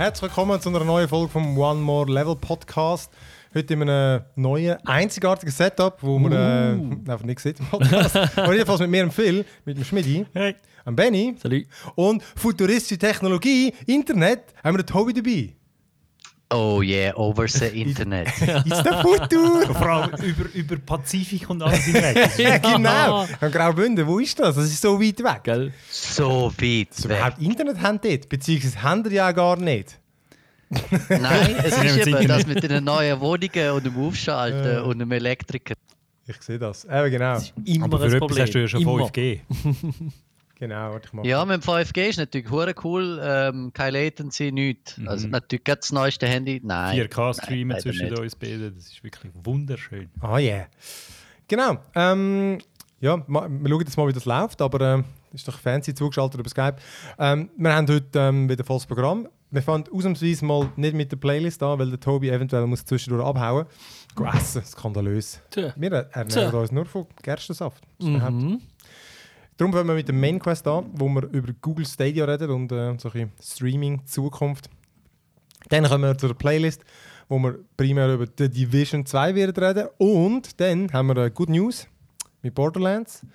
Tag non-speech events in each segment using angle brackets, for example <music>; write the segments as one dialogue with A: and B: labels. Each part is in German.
A: Herzlich willkommen zu einer neuen Folge vom One More Level Podcast. Heute in einem neuen, einzigartigen Setup, wo man äh, einfach nicht sieht im Podcast. <laughs> Aber jedenfalls mit mir und Phil, mit dem Schmidi,
B: Hey.
A: dem Benny
B: Salut.
A: und futuristische Technologie, Internet, haben wir den Tobi dabei.
C: Oh yeah, over the <laughs> Internet.
A: Ist der Futur?
B: Vor allem über, über Pazifik und alles hinweg. Das ist
A: ja, genau. Am Graubünden, wo ist das? Das ist so weit weg.
B: Geil.
C: so weit
A: wir
C: weg.
A: überhaupt Internet haben dort, beziehungsweise haben die ja gar nicht.
C: Nein, <laughs> es ist
B: das
C: eben
B: Internet.
C: das mit den neuen Wohnungen und dem Aufschalten
A: Ja.
C: und dem Elektriker.
A: Ich sehe das. Eben genau.
B: Aber
A: Ah,
B: für
C: Ah,
B: ein
D: Aber
B: etwas hast du ja schon
D: Immer.
B: 5G. <laughs>
A: Genau, warte ich mal.
C: Ja, mit dem 5G ist natürlich hure cool. Ähm, keine Latency, nichts. Also natürlich gerade das neueste Handy. Nein.
B: 4K-Streamen
C: leider
B: zwischen
C: nicht.
B: uns beiden, das ist wirklich wunderschön.
A: Ah, yeah. Genau. Ähm, ja, wir schauen jetzt mal, wie das läuft, aber ähm, ist doch fancy zugeschaltet über Skype. Ähm, wir haben heute ähm, wieder volles Programm. Wir fangen ausnahmsweise mal nicht mit der Playlist an, weil der Tobi eventuell muss zwischendurch abhauen. Go essen, skandalös.
D: Tja.
A: Wir ernähren
D: Tja.
A: uns nur von Gerstensaft.
D: Mhm.
A: Darum fangen wir mit dem Main Quest an, wo wir über Google Stadia reden und äh, so ein bisschen Streaming-Zukunft. Dann kommen wir zu der Playlist, wo wir primär über The Division 2 werden reden. Und dann haben wir äh, Good News mit Borderlands.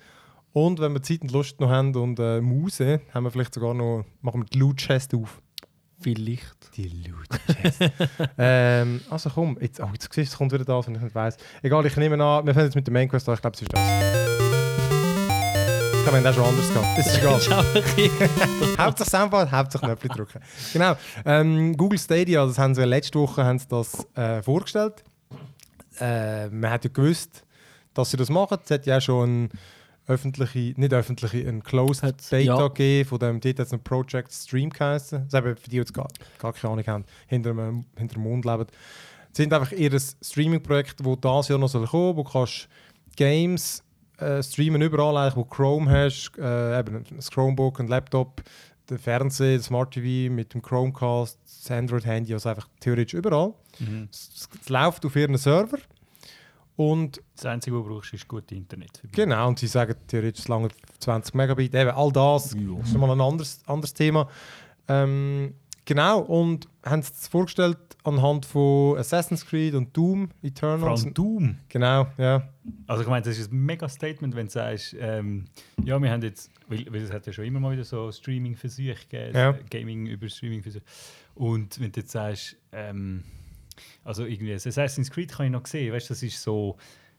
A: Und wenn wir Zeit und Lust noch haben und äh, Muse, haben wir vielleicht sogar noch, machen wir die Loot Chest auf.
D: Vielleicht.
A: Die Loot Chest. <laughs> ähm, also komm, jetzt, oh, jetzt es kommt wieder das, wenn ich nicht weiss. Egal, ich nehme an, wir fangen jetzt mit dem Main Quest an, ich glaube, es ist das. Ich habe das schon anders gehabt. Es ist egal. <laughs> <laughs> Hauptsache Soundboard, Hauptsache Knöpfe drücken. Genau. Ähm, Google Stadia, das haben sie letzte Woche haben sie das äh, vorgestellt. Äh, man hat ja gewusst, dass sie das machen. Es hat ja auch schon eine öffentliche, nicht öffentliche, ein Closed
D: Hat's,
A: Beta
D: ja.
A: gegeben, von dem dort hat es ein Project Stream geheißen. Das eben für die, die jetzt gar, gar keine Ahnung haben, hinter dem, hinter dem Mond leben. Sie sind einfach ihr Streaming-Projekt, das dieses Jahr noch soll kommen, wo du kannst Games äh, streamen überall, eigentlich, wo du Chrome hast, äh, eben ein Chromebook, ein Laptop, der Fernseher, Smart TV mit dem Chromecast, das Android-Handy, also einfach theoretisch überall. Es, es läuft auf ihren Server und
B: Das Einzige, was du brauchst, ist gute Internet.
A: Genau, und sie sagen theoretisch lange 20 Megabit. Eben, all das ist schon mal ein anderes, anderes Thema. Ähm, genau, und haben es vorgestellt anhand von Assassin's Creed und Doom
B: Vor
A: Eternal.
B: allem Doom.
A: Genau, ja.
B: Also ich meine, das ist ein mega Statement, wenn du sagst, ähm, ja, wir haben jetzt, weil, weil es hat ja schon immer mal wieder so Streaming-Versuche gegeben,
A: Ja.
B: Gaming über Streaming-Versuche. Und wenn du jetzt sagst, ähm, also irgendwie Assassin's Creed kann ich noch sehen, weißt du, das ist so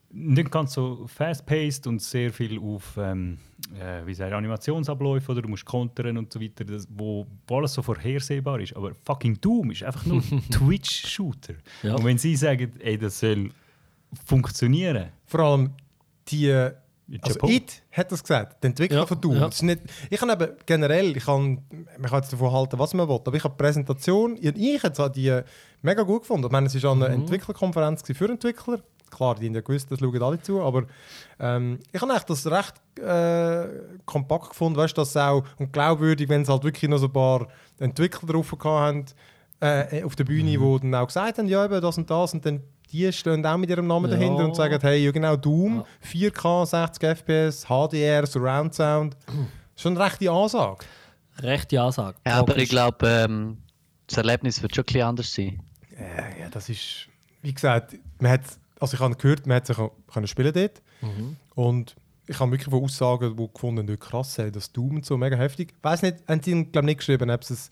B: nicht ganz so fast-paced und sehr viel auf ähm, äh, wie sagt, Animationsabläufe oder du musst kontern und so weiter, das, wo, wo alles so vorhersehbar ist. Aber fucking Doom ist einfach nur <laughs> Twitch-Shooter.
D: Ja.
B: Und wenn sie sagen, ey, das soll funktionieren,
A: Vor allem die. Also. IT hat das gesagt, der Entwickler
D: Ja,
A: von Doom.
D: ja.
A: Das ist nicht, ich kann eben generell, ich kann, man kann jetzt davon halten, was man will, aber ich habe die Präsentation, ich, ich habe die mega gut gefunden. Ich meine, es war an einer Entwicklerkonferenz für Entwickler. Klar, die haben ja gewusst, das schauen alle zu, aber ähm, ich habe das recht äh, kompakt gefunden, weißt du, das auch und glaubwürdig, wenn es halt wirklich noch so ein paar Entwickler drauf gehabt haben, äh, auf der Bühne, die dann auch gesagt haben, ja, eben das und das und dann die stehen auch mit ihrem Namen
D: Ja.
A: dahinter und sagen, hey, ja genau, Doom, 4K, 60 FPS, HDR, Surround Sound. Schon eine rechte Ansage.
D: Rechte Ansage.
C: Ja, aber ich glaube, ähm, das Erlebnis wird schon ein bisschen anders sein.
A: Äh, ja, das ist, wie gesagt, man hat, also ich habe gehört, man hat sich auch können spielen dort. Und ich habe wirklich von Aussagen, die gefunden haben, krass, hey, das Doom und so, mega heftig. Ich weiß nicht, haben sie glaube nicht geschrieben, ob sie es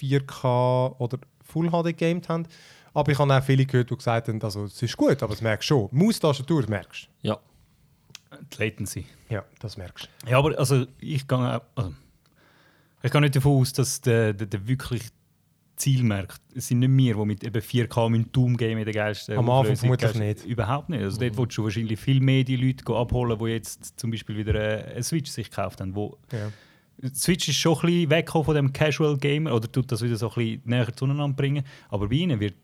A: 4K oder Full HD gamed haben. Aber ich habe auch viele gehört, die gesagt haben, also, es ist gut, aber das merkst du schon. Maustastatur, das merkst
D: Ja.
B: die Latency.
A: du. Ja, das merkst du.
B: Ja, aber also ich gehe auch- also, ich gehe nicht davon aus, dass der, der, der wirklich Zielmarkt, es sind nicht wir, die mit eben 4K mit Doom Game in der geilsten
A: Am Anfang vermutlich nicht.
B: Überhaupt nicht. Also dort willst du wahrscheinlich viel mehr die Leute gehen abholen, die jetzt zum Beispiel wieder eine, eine Switch sich gekauft haben. Wo
A: Ja.
B: Switch ist schon ein bisschen weggekommen von dem Casual Gamer oder tut das wieder so ein bisschen näher zueinander bringen. Aber bei ihnen wird,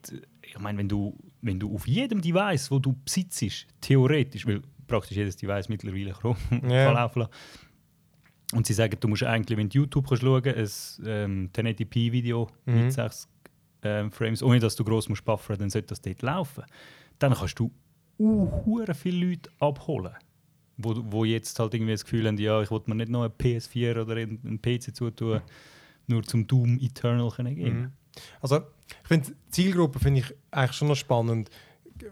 B: ich meine, wenn du, wenn du auf jedem Device, wo du besitzt, theoretisch, weil praktisch jedes Device mittlerweile <laughs> kann laufen lassen, und sie sagen, du musst eigentlich, wenn du YouTube kannst schauen kannst, ein ähm, 1080p-Video
A: Mhm.
B: mit 6 ähm, Frames, ohne dass du gross musst buffern, dann sollte das dort laufen. Dann kannst du uh, viele Leute abholen, wo, wo jetzt halt irgendwie das Gefühl haben, ja, ich wollte mir nicht noch ein PS4 oder einen PC zutun, nur zum Doom Eternal können geben.
A: Mhm. Also, ich finde, Zielgruppe finde ich eigentlich schon noch spannend.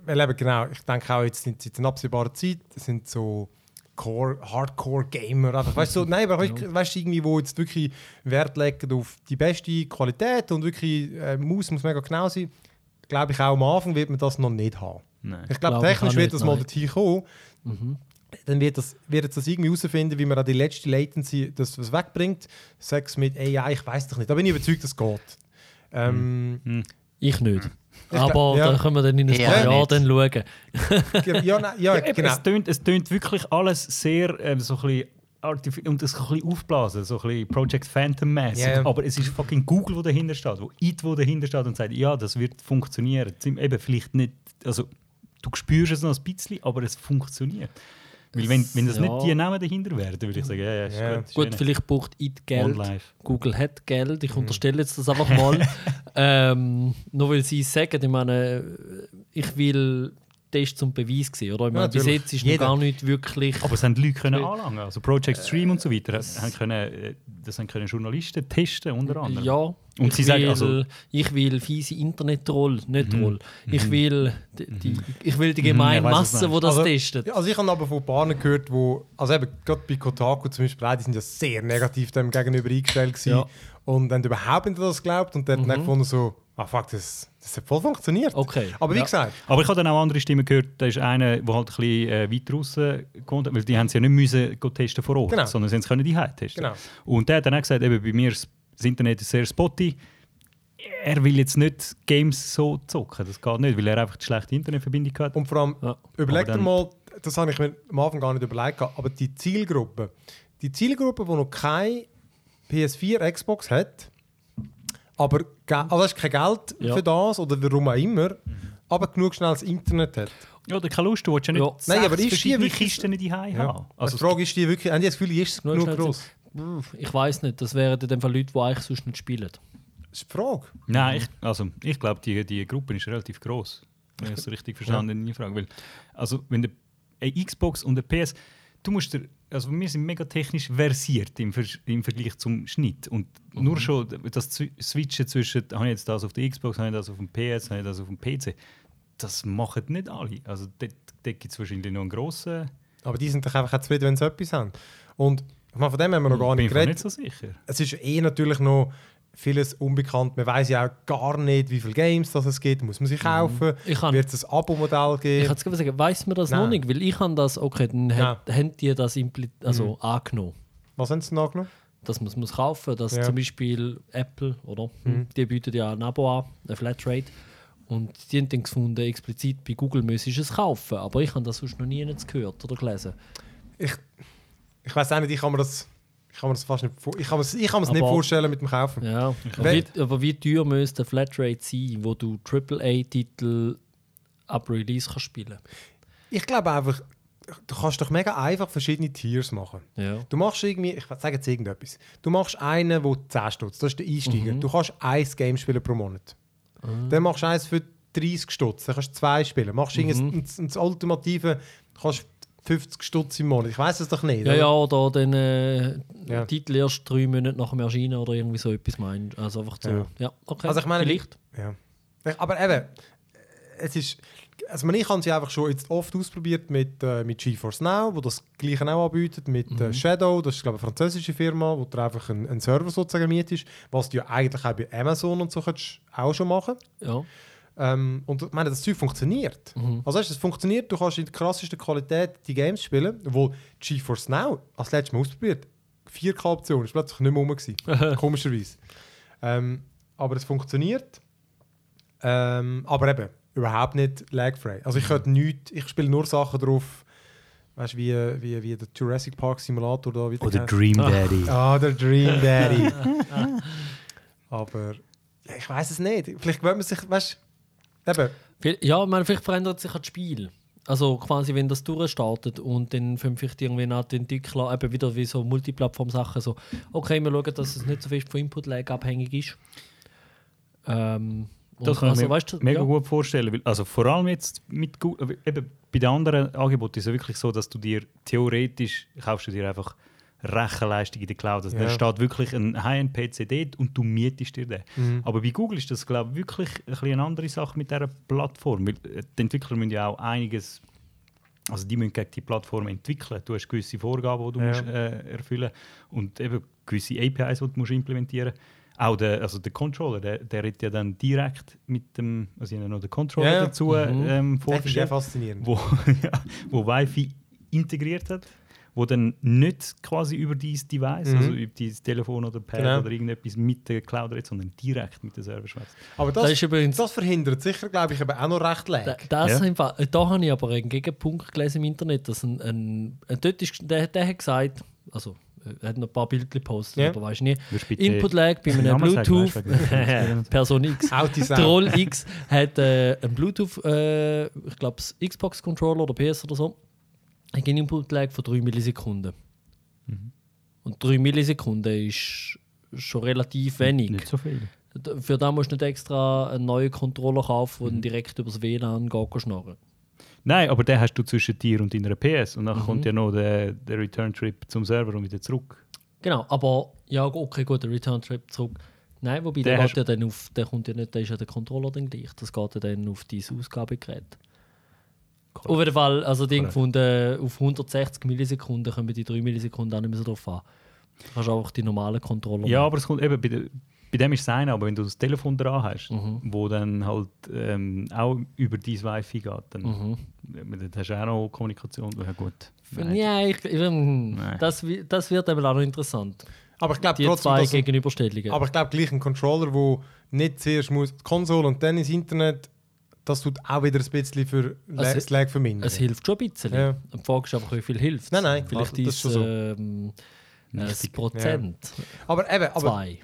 A: Weil eben genau, ich denke auch jetzt in, in absehbarer Zeit sind so Core, Hardcore-Gamer. Einfach, weißt du, so, nein, aber weißt, weißt du, irgendwie, wo jetzt wirklich Wert legen auf die beste Qualität und wirklich äh, Maus muss mega genau sein. Glaube ich auch am Anfang wird man das noch nicht haben.
B: Nein.
A: Ich glaube,
D: Glaub
A: technisch wird das mal dorthin kommen.
D: Mhm.
A: Dann wird, das, wird das irgendwie herausfinden, wie man auch die letzte Latency das was wegbringt. Sex mit AI, ich weiß doch nicht. Da bin ich überzeugt, dass es geht. Ähm,
D: Ich nicht.
A: Ich
D: Aber
A: glaub- ja.
D: da können wir dann in ein
C: Ja,
D: paar Jahren dann schauen.
A: ja, nein, ja, <laughs> genau.
B: es, tönt, es tönt wirklich alles sehr ähm, so ein bisschen und das ein bisschen aufblasen, so ein bisschen Project Phantom-mäßig.
A: Ja, ja.
B: Aber es ist fucking Google, wo dahinter steht, wo IT, wo dahinter steht und sagt, ja, das wird funktionieren. Eben vielleicht nicht, also du spürst es noch ein bisschen, aber es funktioniert. Weil wenn, wenn das
D: Ja.
B: nicht die Namen dahinter wären, dann würde ich sagen, ja, ja, ist
A: Ja.
B: gut. ist
D: Gut, vielleicht braucht IT Geld. Google hat Geld.
A: Mhm.
D: Ich unterstelle jetzt das einfach mal. <laughs> ähm, nur weil sie es sagen, ich meine, ich will Test zum Beweis sehen. Oder? Ich meine, bis
A: natürlich.
D: jetzt ist noch gar nicht wirklich.
B: Aber es haben Leute können anlangen, also Project Stream und so weiter, haben können, äh, das haben können Journalisten testen unter anderem.
D: Ja,
B: Und
D: ich,
B: sie
D: will,
B: sagen also-
D: ich will fiese Internet-Troll, nicht
B: Mhm.
D: Troll. Ich, will die, die, ich will die
B: Mhm,
D: gemeine
B: was
D: Masse, die das
A: Also-
D: testet.
A: Ja, Also ich habe aber von Paaren gehört, wo, also eben gerade bei Kotaku zum Beispiel, die sind ja sehr negativ dem gegenüber eingestellt gewesen
D: Ja.
A: Und haben überhaupt nicht das geglaubt und dann
D: Mhm.
A: gefunden so, ah fuck, das, das hat voll funktioniert.
D: Okay.
A: Aber wie
B: Ja.
A: gesagt,
B: Aber ich habe dann auch andere Stimmen gehört, da ist einer, der halt ein bisschen äh, weiter raus kommt, weil die haben es ja nicht müssen go testen vor Ort,
A: Genau.
B: sondern sie haben es können die testen.
A: Genau.
B: Und der hat dann auch gesagt, eben, bei mir ist das Internet ist sehr spotty. Er will jetzt nicht Games so zocken, das geht nicht, weil er einfach die schlechte Internetverbindung hat.
A: und vor allem,
D: Ja.
A: überleg dir mal, das habe ich mir am Anfang gar nicht überlegt, gehabt, aber die Zielgruppe, die Zielgruppe, die noch kein PS4, Xbox hat, aber also hast kein Geld
D: Ja.
A: für das oder warum auch immer, aber genug schnell das Internet hat.
B: Ja, der keine Lust, du willst ja nicht
D: Ja.
A: Nein, aber ist die wirklich-
B: Kisten die Hause
A: Ja.
B: haben.
A: Also die Frage ist die wirklich, haben die das Gefühl, ist es
D: Nur
A: genug
D: schnell
A: groß?
D: Ich weiß nicht, das wären in dem Fall Leute, die eigentlich sonst nicht spielen.
A: Das ist die Frage.
B: Nein, ich, also, ich glaube, die, die Gruppe ist relativ groß. Wenn ich es richtig verstanden habe, in Frage. Weil, also, wenn der eine Xbox und der PS, du musst dir, also wir sind mega technisch versiert im, Ver im Vergleich zum Schnitt. Und nur schon das Switchen zwischen, habe ich jetzt das auf der Xbox, habe ich das auf dem PS, habe ich das auf dem PC, das machen nicht alle. Also dort, dort gibt es wahrscheinlich noch einen grossen.
A: Aber die sind doch einfach auch zufrieden, wenn sie etwas haben. Und ich meine, von dem haben wir noch gar
B: Bin
A: nicht
B: ich mir
A: geredet.
B: nicht so sicher.
A: Es ist eh natürlich noch vieles unbekannt. Man weiß ja auch gar nicht, wie viele Games das es gibt. Muss man sich kaufen?
D: Ich kann-
A: Wird es ein Abo-Modell
D: Ich
A: geben?
D: kann jetzt gerade sagen, weiß man das
A: Nein.
D: noch nicht, weil ich habe das, okay, dann hat, haben die das also
A: Mhm.
D: angenommen,
A: Was haben sie denn angenommen?
D: dass man es muss kaufen, dass
A: Ja.
D: zum Beispiel Apple, oder?
A: Mhm.
D: Die bieten ja ein Abo an, eine Flatrate. Und die haben dann gefunden, explizit bei Google müsstest du es kaufen. Aber ich habe das sonst noch nie gehört oder gelesen.
A: Ich, ich weiß auch nicht, ich kann mir das, ich kann mir das fast nicht, vor- ich kann mir, ich kann mir das nicht
D: Aber-
A: vorstellen mit dem Kaufen.
D: Ja. Aber wie, aber wie teuer müsste eine Flatrate sein, wo du AAA-Titel ab Release kannst spielen
A: Ich glaube einfach, du kannst doch mega einfach verschiedene Tiers machen.
D: Ja.
A: Du machst irgendwie, ich sage jetzt irgendetwas, du machst einen, der 10 Stutz, das ist der Einsteiger.
D: Mhm.
A: Du kannst ein Game spielen pro Monat. Dann machst du eins für 30 Stutz, dann kannst du zwei spielen. Machst du
D: Mhm.
A: irgendein- das, das Ultimative, kannst 50 Stutz im Monat. Ich weiß es doch nicht.
D: Ja,
A: oder?
D: ja, oder den äh,
A: Ja.
D: Titel erst drei Monate nach dem Erscheinen oder irgendwie so etwas meinen. Also einfach so.
A: Ja.
D: Ja, okay.
A: Also ich meine,
D: Vielleicht.
A: Ja. Aber eben, es ist. Also ich habe sie einfach schon jetzt oft ausprobiert mit, äh, mit GeForce Now, wo das Gleiche auch anbietet, mit
D: Mhm.
A: äh, Shadow, das ist glaube ich eine französische Firma, wo du einfach einen, einen Server sozusagen mietest, was du ja eigentlich auch bei Amazon und so kannst auch schon machen.
D: Ja.
A: Ähm, und ich meine, das Zeug funktioniert.
D: Mhm.
A: Also weißt, du, es funktioniert, du kannst in der krassesten Qualität die Games spielen, obwohl GeForce Now als letztes Mal ausprobiert. 4K-Option ist plötzlich nicht mehr rum. gewesen. <laughs> Komischerweise. Ähm, aber es funktioniert. Ähm, aber eben, überhaupt nicht lagfrei. Also ich könnte nichts, ich spiele nur Sachen drauf, weißt du, wie, wie, wie der Jurassic Park Simulator da wieder.
B: Oder. Dream Daddy. <laughs>
A: Ah, der Dream <laughs> Daddy. aber ja, ich weiß es nicht. Vielleicht gewöhnt man sich, weißt du, eben,
D: Ja, ich meine, vielleicht verändert sich das Spiel. Also quasi, wenn das durchstartet und dann fangen vielleicht irgendwie nach den Entwickler eben wieder wie so Multiplattform-Sachen so, okay, wir schauen, dass es nicht so fest von Input-Lag abhängig ist. Ähm,
B: Das kann
D: also,
B: ich mir
D: weißt du,
B: mega
D: ja.
B: gut vorstellen. Weil, also vor allem jetzt mit Google, eben bei den anderen Angeboten ist es wirklich so, dass du dir theoretisch kaufst du dir einfach Rechenleistung in der Cloud. Also
A: Ja.
B: Da steht wirklich ein High-End-PC dort und du mietest dir den.
A: Mhm.
B: Aber bei Google ist das, glaube ich, wirklich ein eine andere Sache mit dieser Plattform. Weil äh, die Entwickler müssen ja auch einiges, also die müssen gegen die Plattform entwickeln. Du hast gewisse Vorgaben, die du
A: Ja.
B: musst, äh, erfüllen musst und eben gewisse APIs, die du musst implementieren musst. Auch der, also der Controller, der, der redet ja dann direkt mit dem, also ich habe noch den Controller
A: Ja.
B: dazu
D: Mhm.
B: ähm,
A: Das finde ich
B: vorgestellt
A: auch faszinierend.
B: wo, <laughs> ja, wo Wi-Fi integriert hat, wo dann nicht quasi über dieses Device,
A: Mhm.
B: also über dieses Telefon oder Pad
A: Genau.
B: oder irgendetwas mit der Cloud redet, sondern direkt mit der Server schwätzt.
A: Aber
D: Das
A: das,
D: ist übrigens
A: das verhindert sicher, glaube ich, eben auch noch recht
D: Da,
A: lag.
D: das
B: Ja.
D: einfach, äh, da habe ich aber einen Gegenpunkt gelesen im Internet, dass ein, ein, ein dort ist, der, der hat gesagt, also er hat noch ein paar Bilder gepostet,
A: Ja.
D: aber weiß nie.
B: Würdest du bitte
D: Input lag bei <laughs> einem Bluetooth.
B: weißt <laughs>
D: Person X. <laughs> Troll X hat äh, einen Bluetooth, äh, ich glaube, Xbox Controller oder PS oder so, hat einen Input lag von 3 Millisekunden.
B: Mhm.
D: Und 3 Millisekunden ist schon relativ wenig.
B: Nicht so viel.
D: Für da musst du nicht extra einen neuen Controller kaufen,
B: Mhm.
D: der dann direkt über das WLAN schnurren.
B: Nein, aber den hast du zwischen dir und deiner PS und
D: Mhm.
B: dann kommt ja noch der, der Return-Trip zum Server und wieder zurück.
D: Genau, aber ja, okay, gut, der Return-Trip zurück. Nein, wobei
B: Der
D: der, ja dann auf, der kommt ja nicht, der ist ja der Controller dann gleich. Das geht ja dann auf dein Ausgabegerät. Auf jeden Fall, also
B: Korrekt.
D: gefunden, auf 160 Millisekunden kommen die 3 Millisekunden auch nicht mehr so drauf an. Du kannst auch die normalen Controller
B: Ja, aber es kommt eben bei, der, bei dem ist es eine, aber wenn du das Telefon dran hast,
D: Mhm.
B: wo dann halt ähm, auch über dein Wi-Fi geht, dann,
D: Mhm.
B: dann hast du auch noch Kommunikation. Ja gut.
D: Ja, ich, ich, hm,
B: Nein.
D: das, das wird eben auch noch interessant.
A: Aber ich glaube
D: Die
A: trotzdem,
D: zwei Gegenüberstellungen.
A: aber ich glaube gleich ein Controller, wo nicht zuerst muss die Konsole und dann ins Internet, das tut auch wieder ein bisschen für
D: Also,
A: das Lag vermindern.
D: es hilft schon ein bisschen.
A: Ja.
D: Die Frage ist einfach, wie viel hilft
A: Nein, nein,
D: Vielleicht ist
A: schon so.
D: ähm. Prozent.
A: aber eben, aber
D: Zwei.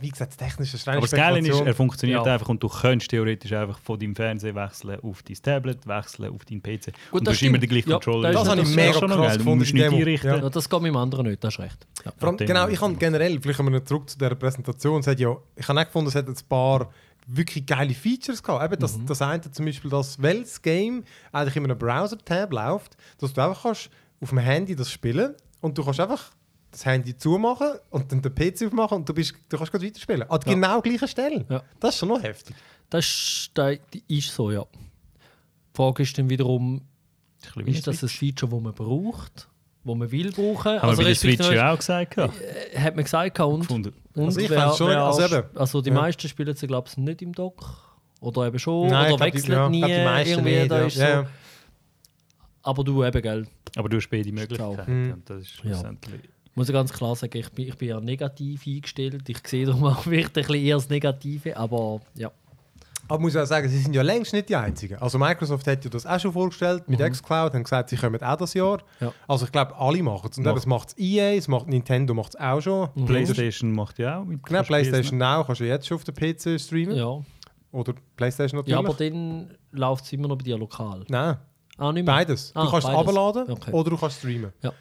A: wie gesagt, technisch ist
B: Aber das Geile ist, er funktioniert
D: Ja.
B: einfach und du könntest theoretisch einfach von deinem Fernseher wechseln auf dein Tablet, wechseln auf deinen PC. und du
D: das
B: hast immer den gleichen
D: Ja,
B: Controller.
D: das
A: Das habe ich
B: ist
A: mega krass
B: geil. Du
A: gefunden
B: musst
A: in
B: nicht einrichten.
A: Ja.
D: Ja, das geht mit dem anderen nicht, das ist recht. Ja.
A: Vor allem, genau, ich habe generell, vielleicht kommen wir zurück zu dieser Präsentation, es hat ja, ich habe auch gefunden, es hat ein paar wirklich geile Features gehabt. Eben das, das eine zum Beispiel, dass weil das Game eigentlich in einem Browser-Tab läuft, dass du einfach kannst auf dem Handy das spielen und du kannst einfach das Handy zumachen und dann den PC aufmachen und du, bist, du kannst gerade weiterspielen. An
D: Ja.
A: genau gleichen Stelle.
D: Ja.
A: Das ist schon noch heftig.
D: Das ist, das ist so, ja. Die Frage ist dann wiederum, ist das ein. Feature, das man braucht, das man will brauchen?
B: Haben wir bei der Switch ja auch gesagt. gehabt.
D: äh, hat man gesagt, und,
B: Gefunden.
D: und
A: Also ich
D: wer-
A: schon-
D: wer
A: also eben.
D: also die
A: Ja.
D: meisten spielen sie, glaube ich, nicht im Dock. Oder eben schon,
A: Nein,
D: oder wechseln
A: ja,
D: nie.
A: glaub, die meisten
D: irgendwie,
A: nicht,
D: da
A: ja.
D: ist
A: Ja,
D: so.
A: ja.
D: Aber du eben, gell,
B: Aber du hast beide Möglichkeiten.
A: Mhm.
B: Ja, das ist
D: Ja.
B: schlussendlich.
D: muss ich ganz klar sagen, ich bin, ich bin ja negativ eingestellt. Ich sehe darum auch <laughs> ein bisschen eher das Negative, aber ja.
A: Aber muss ich auch sagen, sie sind ja längst nicht die Einzigen. Also Microsoft hat ja das auch schon vorgestellt mit
D: Mhm.
A: xCloud, haben gesagt, sie kommen auch das Jahr.
D: Ja.
A: Also ich glaube, alle machen es. Und eben, das macht es EA, es macht Nintendo macht es auch schon.
D: Mhm.
B: PlayStation macht ja auch mit.
A: Genau, PlayStation Now kannst du jetzt schon auf der PC streamen.
D: Ja,
A: Oder PlayStation natürlich.
D: ja aber dann läuft es immer noch bei dir lokal.
A: Nein,
D: Ah, nicht mehr?
A: beides.
D: Ah,
A: du kannst es abladen
D: Okay.
A: oder du kannst streamen.
D: Ja.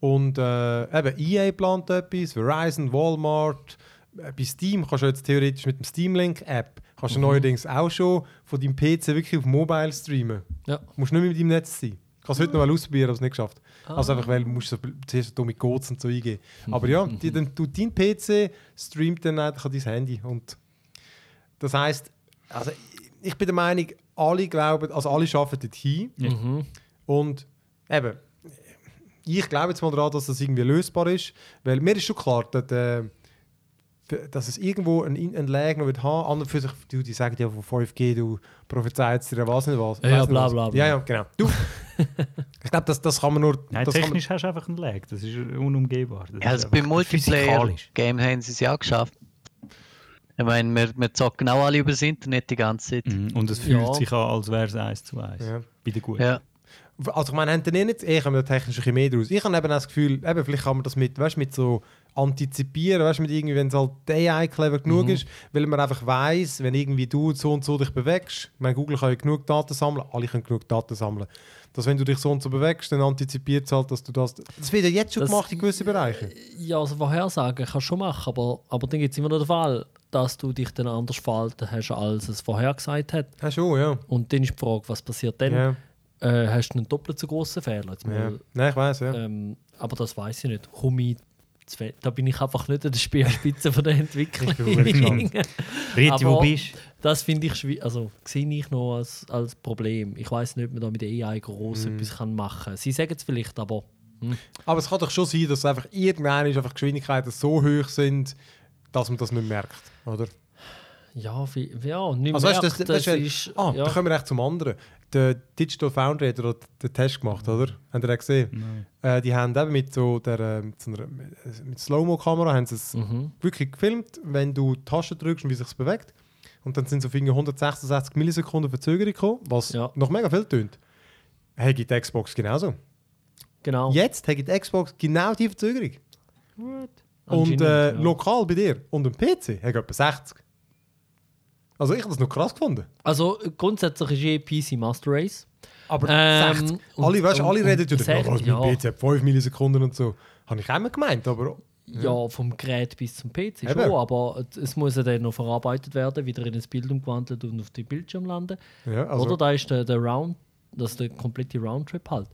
A: Und äh, eben, EA plant etwas, Verizon, Walmart. Äh, Bei Steam kannst du jetzt theoretisch mit dem Steam Link App kannst du
D: Mhm.
A: neuerdings auch schon von deinem PC wirklich auf Mobile streamen.
D: Ja.
A: Du musst nicht mehr mit deinem Netz sein. Ich habe es heute noch mal ausprobieren, aber es nicht geschafft.
D: Ah.
A: Also einfach, weil du musst so, zuerst so mit Codes und so eingehen.
D: Mhm.
A: Aber ja, die, dann, du, dein PC streamt dann einfach an dein Handy. Und das heisst, also ich bin der Meinung, alle glauben, also alle arbeiten dorthin.
D: Mhm.
A: Und eben, ich glaube jetzt mal daran, dass das irgendwie lösbar ist. Weil mir ist schon klar, dass, äh, dass es irgendwo ein, ein Lag noch wird haben. Andere für sich, du, die sagen ja von 5G, du prophezeist dir was nicht was.
D: Ja, bla, bla, bla.
A: Ja, ja, genau. Du, <laughs> ich glaube, das, das kann man nur.
B: Nein,
A: das kann man,
B: technisch hast du einfach einen Lag. Das ist unumgehbar. Das
C: Ja, also beim. Multiplayer-Game haben sie es ja geschafft. Ich meine, wir, wir zocken auch alle übers Internet die ganze Zeit.
B: Mhm. Und es fühlt
D: Ja.
B: sich an, als wäre es eins zu eins.
A: Ja.
B: Wieder gut.
C: Ja.
A: Also ich meine, haben die nicht, eh kommen da technisch ein bisschen mehr draus. Ich habe eben das Gefühl, eben, vielleicht kann man das mit, weißt, mit so antizipieren, weißt, mit irgendwie, wenn es halt AI clever genug
D: Mhm.
A: ist, weil man einfach weiß, wenn irgendwie du so und so dich bewegst, ich meine, Google kann ja genug Daten sammeln, alle können genug Daten sammeln, dass wenn du dich so und so bewegst, dann antizipiert es halt, dass du das... Das wird ja jetzt schon
D: Das-
A: gemacht in gewissen Bereichen.
D: Ja, also Vorhersagen kannst du schon machen, aber, aber dann gibt es immer noch den Fall, dass du dich dann anders verhalten hast, als es vorhergesagt hat.
A: Ja, schon, ja.
D: Und dann ist die Frage, was passiert dann?
A: ja.
D: Äh, hast du einen doppelt so großen Fehler. Jetzt
A: Ja.
D: mal,
A: Nein, ich weiß, ja.
D: ähm, aber das weiß ich nicht. We- da bin ich einfach nicht an der Speerspitze <laughs> von der Entwicklung.
B: Reti, <laughs> wo bist
D: Das finde ich schwierig, also sehe ich noch als, als Problem. Ich weiß nicht, ob man da mit der AI groß
A: Mhm.
D: etwas kann machen kann. Sie sagen es vielleicht, aber
A: Aber es kann doch schon sein, dass einfach irgendwann ist einfach Geschwindigkeiten so hoch sind, dass man das nicht merkt, oder?
D: ja, wie, ja nicht
A: Also weißt du, das,
D: merkt,
A: das,
D: das
A: ist,
D: ist,
A: ah,
D: ja.
A: da kommen wir echt zum anderen. Der Digital Foundry hat ja den Test gemacht, oder? Habt ihr den gesehen? Äh, die haben eben mit so der mit, so einer, mit Slow-Mo-Kamera haben sie es
D: Mhm.
A: wirklich gefilmt, wenn du die Taste drückst und wie sich es bewegt. Und dann sind so irgendwie 166 Millisekunden Verzögerung gekommen, was
D: Ja.
A: noch mega viel tönt. Hey, gibt die Xbox genauso.
D: Genau.
A: Jetzt hat die Xbox genau die Verzögerung. Und
D: Anscheinend,
A: äh,
D: ja.
A: lokal bei dir und am PC hat etwa 60. Also ich habe das noch krass gefunden.
D: Also grundsätzlich ist eh PC Master Race.
A: Aber
D: Ähm,
A: 60.
D: und-
A: alle, weißt,
D: und-
A: alle
D: und
A: reden ja, was
D: ja.
A: mit PC hat 5 Millisekunden und so. Habe ich immer gemeint, aber
D: Ja. vom Gerät bis zum PC
A: Eben.
D: schon, aber es muss ja dann noch verarbeitet werden, wieder in ein Bild umgewandelt und auf den Bildschirm landen.
A: ja, also,
D: Oder da ist der, der Round, das ist der komplette Roundtrip halt.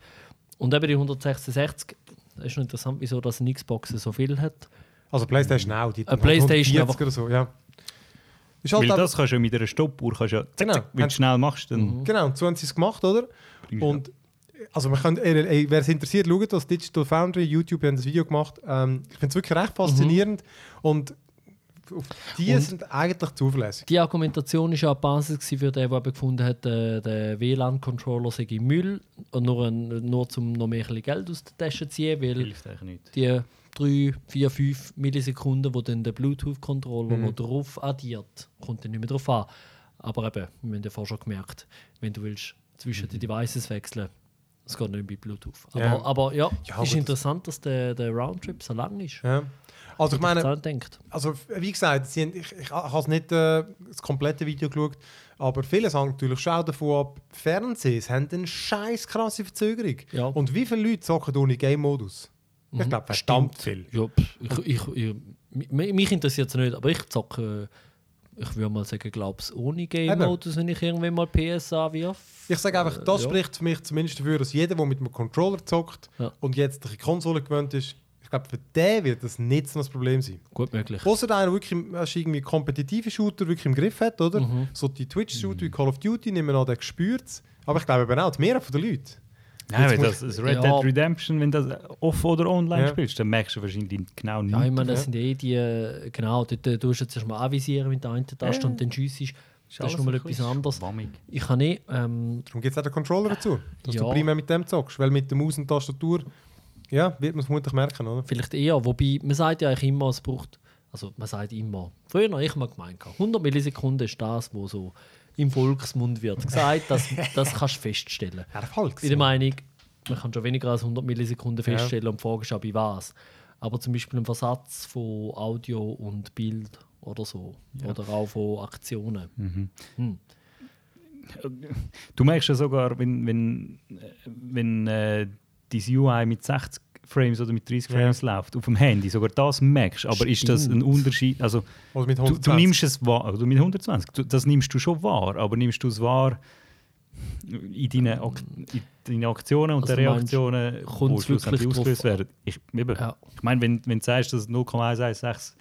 D: Und eben die 166, das ist noch interessant, wieso das eine Xbox so viel hat.
A: also PlayStation auch. Die
D: Eine PlayStation
A: 140
D: einfach-
A: oder so, ja. Ist halt
B: Weil das kannst du ja mit einer Stoppuhr, kannst du ja, zack,
A: Genau.
B: zack, wenn du schnell machst, dann
A: Genau, und so haben sie es gemacht, oder? Und also man kann, ey, ey, wer es interessiert, schaut das Digital Foundry, YouTube haben das Video gemacht. Ähm, ich finde es wirklich recht faszinierend und auf die
D: Und-
A: sind eigentlich zuverlässig.
D: Die Argumentation war ja die Basis für den, der gefunden hat, äh, der WLAN-Controller sei Müll und nur, ein, nur zum noch mehr Geld aus der Tasche ziehen, weil
B: hilft eigentlich nicht.
D: die 3, 4, 5 Millisekunden, wo dann der Bluetooth-Controller noch drauf addiert, kommt dann nicht mehr drauf an. Aber eben, wir haben ja vorher schon gemerkt, wenn du willst zwischen den Devices wechseln, das geht nicht mit Bluetooth. Aber
A: Ja.
D: aber, ja,
A: Ja,
D: ist interessant, dass der, der Roundtrip so lang ist.
A: Ja. Also ich meine, also wie gesagt, sie haben, ich, ich, ich habe nicht äh, das komplette Video geschaut, aber viele sagen natürlich schon davon ab, Fernsehs haben eine scheiß krasse Verzögerung.
D: Ja.
A: Und wie viele Leute zocken ohne Game-Modus? Ich
D: Mhm.
A: glaube, verdammt viel.
D: Ja, ich, ich, ich, mi- mich interessiert es nicht, aber ich zocke, äh, ich würde mal sagen, glaub's ohne Game-Modus, wenn ich irgendwann mal PSA wirf.
A: Ich sage einfach,
D: Äh,
A: das
D: ja.
A: spricht für mich zumindest dafür, dass jeder, der mit einem Controller zockt
D: Ja.
A: und jetzt die Konsole gewöhnt ist, ich glaube, für den wird das nicht so ein Problem sein.
D: Gut möglich.
A: Außer einer wirklich irgendwie kompetitive Shooter wirklich im Griff hat, oder?
D: Mhm.
A: So die Twitch-Shooter wie Call of Duty nehmen an, der spürt es. Aber ich glaube eben auch, die Mehrheit der Leute.
B: Nein, wenn das, das Red
D: Ja.
B: Dead Redemption, wenn das off oder online
A: Ja.
B: spielst, dann merkst du wahrscheinlich genau nichts.
D: Ja, ich meine, das sind eh die, äh, genau, dort äh, tust du jetzt erstmal anvisieren mit der einen Taste
B: Ja.
D: und dann schiessest. Das
B: alles
D: ist nochmal
B: ein
D: etwas
B: bisschen
D: anderes. Ich kann eh, ähm,
A: Darum gibt es auch den Controller dazu, dass
D: Ja.
A: du primär mit dem zockst. Weil mit der Maus und Tastatur, ja, wird man es vermutlich merken, oder?
D: vielleicht eher, wobei, man sagt ja eigentlich immer, es braucht, also man sagt immer, früher habe ich mal gemeint, 100 Millisekunden ist das, wo so im Volksmund wird gesagt, das, das kannst du feststellen.
A: Erfolg.
D: Ich bin der Meinung, man kann schon weniger als 100 Millisekunden
A: Ja.
D: feststellen und die Frage ist auch bei was. Aber zum Beispiel ein Versatz von Audio und Bild oder so. Oder auch von Aktionen.
B: Mhm.
D: Hm.
B: Du merkst ja sogar, wenn, wenn, äh, wenn äh, dein UI mit 60 Frames oder mit 30
A: Ja.
B: Frames läuft, auf dem Handy, sogar das merkst du. Aber ist das ein
D: Stimmt.
B: Unterschied? Also,
A: Also mit
B: du,
A: 120.
B: du nimmst es wahr, also mit 120, du, das nimmst du schon wahr, aber nimmst du es wahr in deinen, Ak in deinen Aktionen und
D: Also
B: den
D: du meinst,
B: Reaktionen,
D: kommt's
B: die schlussendlich ausgelöst werden? Ich, eben,
D: Ja.
B: ich meine, wenn, wenn du sagst, dass du 0,116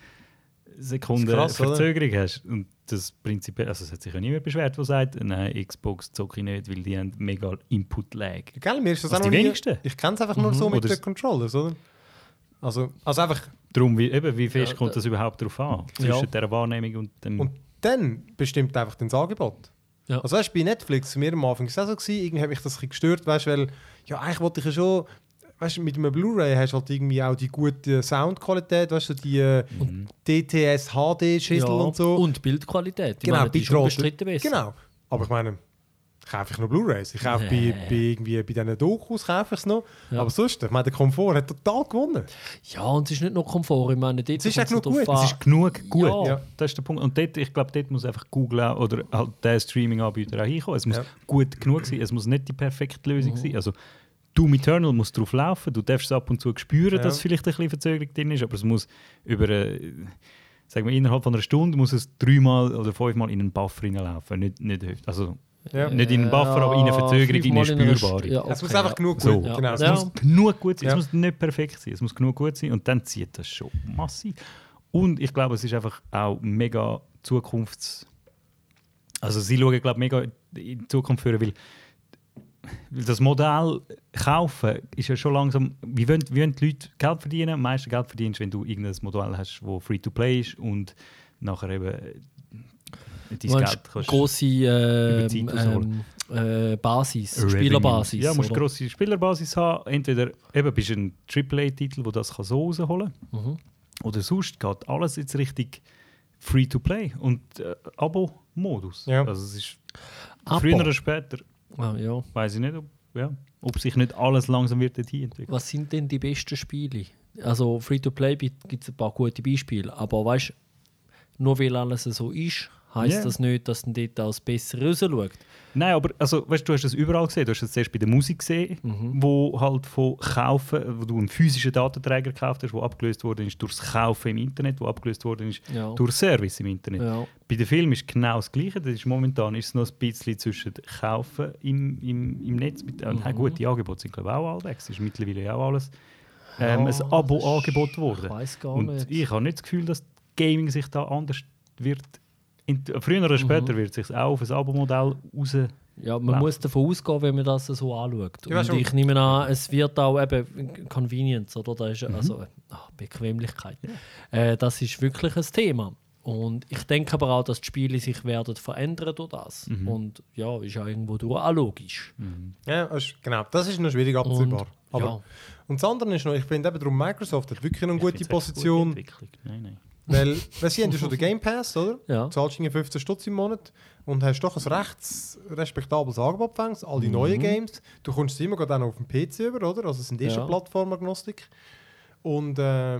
B: Sekunden
A: Das ist krass, oder?
B: Verzögerung hast und das prinzipiell, also es hat sich ja niemand beschwert, der sagt, nein, Xbox zocke ich nicht, weil die haben mega Input-Lag.
A: Gell, mir ist das
B: Was
A: auch
B: die
A: noch nie-
B: wenigsten.
A: Ich kenne es einfach nur so mit
B: Oder
A: den Controllers, oder? Also, also einfach...
B: Darum, wie, eben, wie fest
D: Ja,
B: kommt
D: da-
B: das überhaupt darauf an?
D: Ja.
B: Zwischen dieser Wahrnehmung und dem...
A: Und dann bestimmt einfach das Angebot.
D: Ja.
A: Also weißt, bei Netflix, mir am Anfang war es auch so, gewesen, irgendwie hat mich das ein bisschen gestört, weißt, weil ja, eigentlich wollte ich ja schon, weißt, mit einem Blu-ray hast du halt irgendwie auch die gute Soundqualität, weißt du, die äh,
B: Mhm.
A: DTS HD-Schüssel
D: Ja,
A: und so.
D: Und Bildqualität. Ich
A: genau,
D: meine, die ist unbestritten besser.
A: Genau. Aber ich meine, kaufe ich noch Blu-rays. Ich kaufe
D: Nee.
A: bei, <laughs> bei, irgendwie, bei diesen Dokus kaufe ich es noch.
D: Ja.
A: Aber sonst, ich meine, der Komfort hat total gewonnen.
D: Ja, und es ist nicht nur Komfort. Ich meine, dort
A: Es ist genug gut.
D: an-
B: Es ist genug gut.
D: Ja.
A: Ja.
B: Das ist der Punkt. Und dort, ich glaube, dort muss einfach Google oder halt der Streaming-Anbieter auch hinkommen. Es muss
A: Ja.
B: gut genug sein. Es muss nicht die perfekte Lösung
D: Mhm.
B: sein. Also, Doom Eternal muss drauf laufen. Du darfst es ab und zu spüren,
A: Ja.
B: dass vielleicht ein bisschen Verzögerung drin ist, aber es muss über, äh, sagen wir, innerhalb von einer Stunde muss es dreimal oder fünfmal in einen Buffer reinlaufen. Nicht, nicht, also,
A: Ja.
B: Nicht in einen Buffer, aber in eine Verzögerung, in eine spürbare.
D: Ja,
A: Es muss
D: okay,
A: einfach
D: ja.
A: genug
B: So.
A: gut genau. Es
D: Ja.
A: muss,
B: genug gut sein.
A: Ja.
B: Es muss nicht perfekt sein, es muss genug gut sein und dann zieht das schon massiv. Und ich glaube, es ist einfach auch mega Zukunfts... Also sie schauen, glaube ich, mega in die Zukunft führen, weil das Modell kaufen ist ja schon langsam... Wie wollen, wie wollen die Leute Geld verdienen? Am meisten Geld verdienst, wenn du irgendein Modell hast, das Free-to-Play ist und nachher eben äh, dein
D: Du
B: Geld kannst...
D: grosse
B: über
D: ähm, äh, Basis,
B: Revenue.
D: Spielerbasis.
B: Ja, du musst eine grosse Spielerbasis haben. Entweder eben bist du ein AAA-Titel, der das kann so rausholen kann.
D: Mhm.
B: Oder sonst geht alles jetzt richtig Free-to-Play und äh, Abo-Modus.
A: Ja.
B: Also es ist
D: Abo.
B: früher oder später,
D: Ah, ja.
B: weiß ich nicht, ob, ja, ob sich nicht alles langsam wird dorthin entwickeln.
D: Was sind denn die besten Spiele? Also Free-to-Play gibt es ein paar gute Beispiele, aber weißt nur weil alles so ist, heisst
B: Ja.
D: das nicht, dass dann dort auch das Bessere rausschaut.
B: Nein, aber also, weißt, du hast das überall gesehen. Du hast es zuerst bei der Musik gesehen,
D: Mhm.
B: wo halt von Kaufen, wo du einen physischen Datenträger gekauft hast, der abgelöst worden ist durchs Kaufen im Internet, wo abgelöst worden ist
D: Ja.
B: durch Service im Internet.
D: Ja.
B: Bei den Filmen ist genau das Gleiche. Das ist momentan ist es noch ein bisschen zwischen Kaufen im, im, im Netz. Mit, äh,
D: Mhm.
B: Gut, die Angebote sind glaube ich auch alle weg. Es ist mittlerweile ja auch alles ähm,
D: Ja,
B: ein Abo angeboten worden.
D: Ich weiß gar
B: Und
D: nicht.
B: ich habe nicht das Gefühl, dass Gaming sich da anders wird. In, früher oder später
D: Mhm.
B: wird sich auch auf ein Abo-Modell raus.
D: Ja, man
B: Ja.
D: muss davon ausgehen, wenn man das so anschaut.
A: Ja,
D: Und ich nehme an, es wird auch eben Convenience, oder? Das ist
B: Mhm.
D: also ah, Bequemlichkeit. Äh, das ist wirklich ein Thema. Und ich denke aber auch, dass die Spiele sich werden verändern durch das.
B: Mhm.
D: Und ja, ist ja irgendwo durch auch logisch.
A: ja, das ist, genau. Das ist noch schwierig absehbar.
D: Und, ja.
A: Und das andere ist noch, ich finde eben darum, Microsoft hat wirklich noch eine
B: Ich
A: gute Position.
B: gute Entwicklung. Nein, nein.
A: Weil, weil sie haben ja schon den Game Pass, oder? <laughs>
D: Ja.
A: Du zahlst irgendwie 15 Stutz im Monat und hast doch ein rechts respektables Angebot fängst, all die neuen Games. Du kommst immer gerade auch auf dem PC über, oder? Also es sind eh schon
D: Ja.
A: Plattformagnostik. Und äh,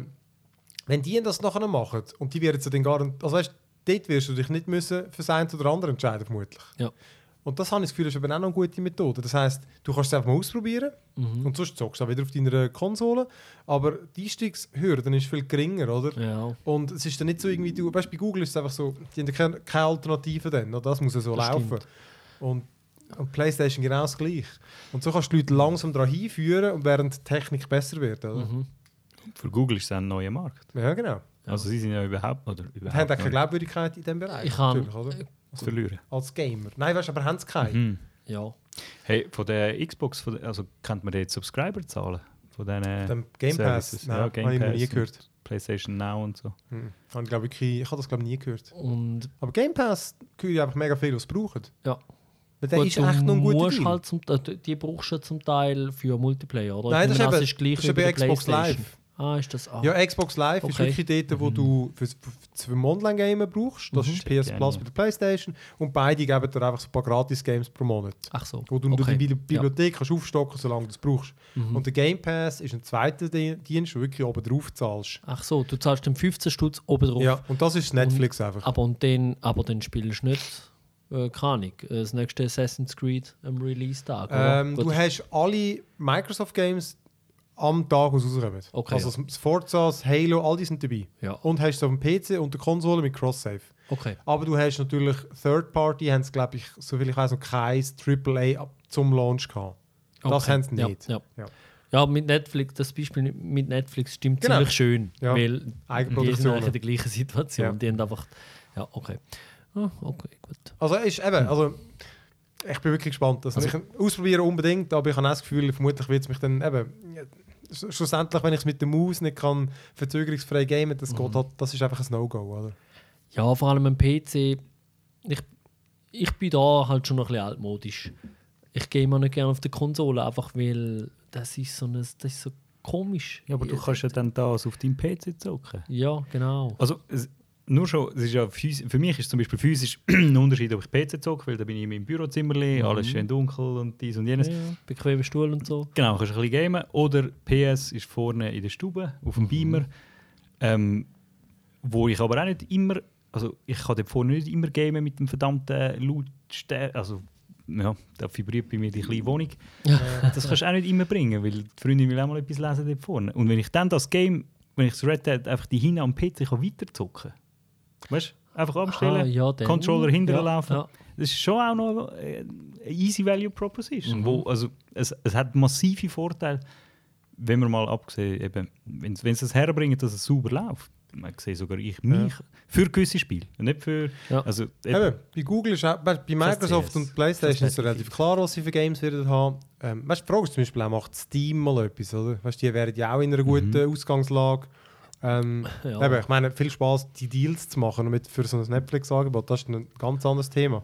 A: wenn die das nachher noch machen und die werden sie dann gar nicht, also weißt, dort wirst du dich nicht müssen für das eine oder andere entscheiden, vermutlich.
D: Ja.
A: Und das habe ich das Gefühl, ist aber auch noch eine gute Methode. Das heisst, du kannst es einfach mal ausprobieren
D: Mhm.
A: und sonst zockst du auch wieder auf deiner Konsole. Aber die Einstiegshürde ist viel geringer, oder?
D: Ja,
A: Und es ist dann nicht so irgendwie, du, weißt, bei Google ist es einfach so, die haben keine, keine Alternative dann, oder? das muss ja so
D: Das
A: laufen.
D: stimmt.
A: Und, und PlayStation genau das gleiche. Und so kannst du die Leute langsam daran hinführen, und während die Technik besser wird, oder?
D: Mhm.
B: Für Google ist es ein neuer Markt.
A: Ja, genau.
B: Also sie sind ja überhaupt, oder
A: Und haben
B: überhaupt
A: auch keine Glaubwürdigkeit in diesem Bereich,
D: Ich habe-
A: natürlich, oder?
B: Zu verlieren.
A: Als Gamer. Nein, weißt du, aber haben sie keine.
B: Mhm.
D: ja.
B: Hey, von der Xbox, von der, also kennt man dort Subscriber-Zahlen? Von diesen
A: Dem Game Pass,
B: Services?
A: nein,
B: ja,
A: habe
B: Game
A: ich noch
B: Pass
A: nie
B: und
A: gehört.
B: PlayStation Now und so.
A: Hm. Habe Ich, glaub, wirklich, ich habe das glaube ich nie gehört.
D: Und
A: Aber Game Pass höre ich einfach mega viel, was sie brauchen.
D: ja.
A: Weil der
D: Gut,
A: ist echt noch ein guter
D: musst
A: Deal.
D: halt zum, äh, die brauchst du zum Teil für Multiplayer, oder?
A: Nein,
D: Ich
A: das ist
D: nehme an,
A: eben-
D: es gleich
A: das
D: wie
A: ist
D: bei
A: Xbox
D: PlayStation.
A: Live.
D: Ah, ist das? Ah.
A: Ja, Xbox Live ist
D: Okay.
A: wirklich dort, wo du für, für, für Online-Gamen brauchst. Das
D: Mhm.
A: ist PS Plus
B: ja.
A: bei der Playstation. Und beide geben dir einfach so ein paar Gratis-Games pro Monat.
D: Ach so.
A: Wo du
D: okay.
A: die Bibli-
D: Ja.
A: Bibliothek kannst aufstocken, solange du es brauchst.
D: Mhm.
A: Und der Game Pass ist ein zweiter Di- Dienst, wo du wirklich oben drauf zahlst.
D: Ach so, du zahlst dann 15 Stutz oben drauf.
A: Ja, und das ist Netflix einfach.
D: Aber, und den, aber dann spielst du nicht, äh, keine äh, das nächste Assassin's Creed am Release-Tag.
A: Ähm, du hast alle Microsoft-Games am Tag, sie rauskommen.
D: Okay,
A: also das Forza, das Halo, all die sind dabei.
D: Ja.
A: Und hast es auf dem PC und der Konsole mit Cross-Save.
D: okay.
A: Aber du hast natürlich Third Party, haben sie, glaube ich, soviel ich weiß, noch kein AAA zum Launch gehabt. Das
D: okay.
A: haben sie
D: ja,
A: nicht.
D: Ja.
A: Ja.
D: Ja. mit Netflix, das Beispiel mit Netflix stimmt
A: Genau.
D: ziemlich schön,
A: Ja.
D: weil die sind eigentlich in der gleichen Situation.
A: Ja.
D: Die haben einfach, ja, okay. Ah, okay, gut.
A: Also ist eben, also ich bin wirklich gespannt. Also,
B: Also-
A: ich ausprobieren unbedingt, aber ich habe auch das Gefühl, vermutlich wird es mich dann eben ja, schlussendlich, wenn ich es mit der Maus nicht kann verzögerungsfrei gamen, das geht halt, das ist einfach ein No-Go, oder?
D: Ja, vor allem am PC. Ich, ich bin da halt schon noch ein bisschen altmodisch. Ich gehe immer nicht gerne auf der Konsole, einfach weil das ist so, eine, das ist so komisch.
B: Ja, aber du kannst ja dann das auf deinem PC zocken.
D: Ja, genau.
B: Also nur schon, es ist ja für mich ist zum Beispiel physisch <clears throat> ein Unterschied, ob ich PC zocke, weil da bin ich in meinem Bürozimmer,
D: Mhm.
B: alles schön dunkel und dies und jenes.
D: Ja, bequemer Stuhl und so.
B: Genau, kannst ein bisschen gamen. Oder PS ist vorne in der Stube, auf dem Beamer. Ähm, wo ich aber auch nicht immer, also ich kann dort vorne nicht immer gamen mit dem verdammten Lautstärke, also ja, da vibriert bei mir die kleine Wohnung. das kannst du auch nicht immer bringen, weil die Freundin will auch mal etwas lesen dort vorne. Und wenn ich dann das Game, wenn ich das Red Dead einfach die hinten am PC kann weiterzocken Weißt einfach abstellen,
D: Ah, ja.
B: Controller hinterher
D: Ja,
B: laufen.
D: ja.
B: Das ist schon auch noch äh, eine easy value proposition. Wo, also, es, es hat massive Vorteile, wenn wir mal abgesehen, eben, wenn wenn sie es herbringen, dass es sauber läuft. Man sieht sogar ich mich für gewisse Spiele, nicht für.
D: Ja.
B: Also, eben,
A: Eben, bei Google ist auch, bei bei Microsoft
B: CS.
A: und PlayStation ist es
B: Das
A: relativ klar, was sie für Games werden haben. Ähm, weißt, die Frage ist zum Beispiel auch, macht Steam mal etwas, oder? Weißt, die wären ja auch in einer guten Ausgangslage. Ähm, <laughs>
D: Ja.
A: eben, ich meine, viel Spaß, die Deals zu machen mit, für so ein Netflix-Angebot, das ist ein ganz anderes Thema.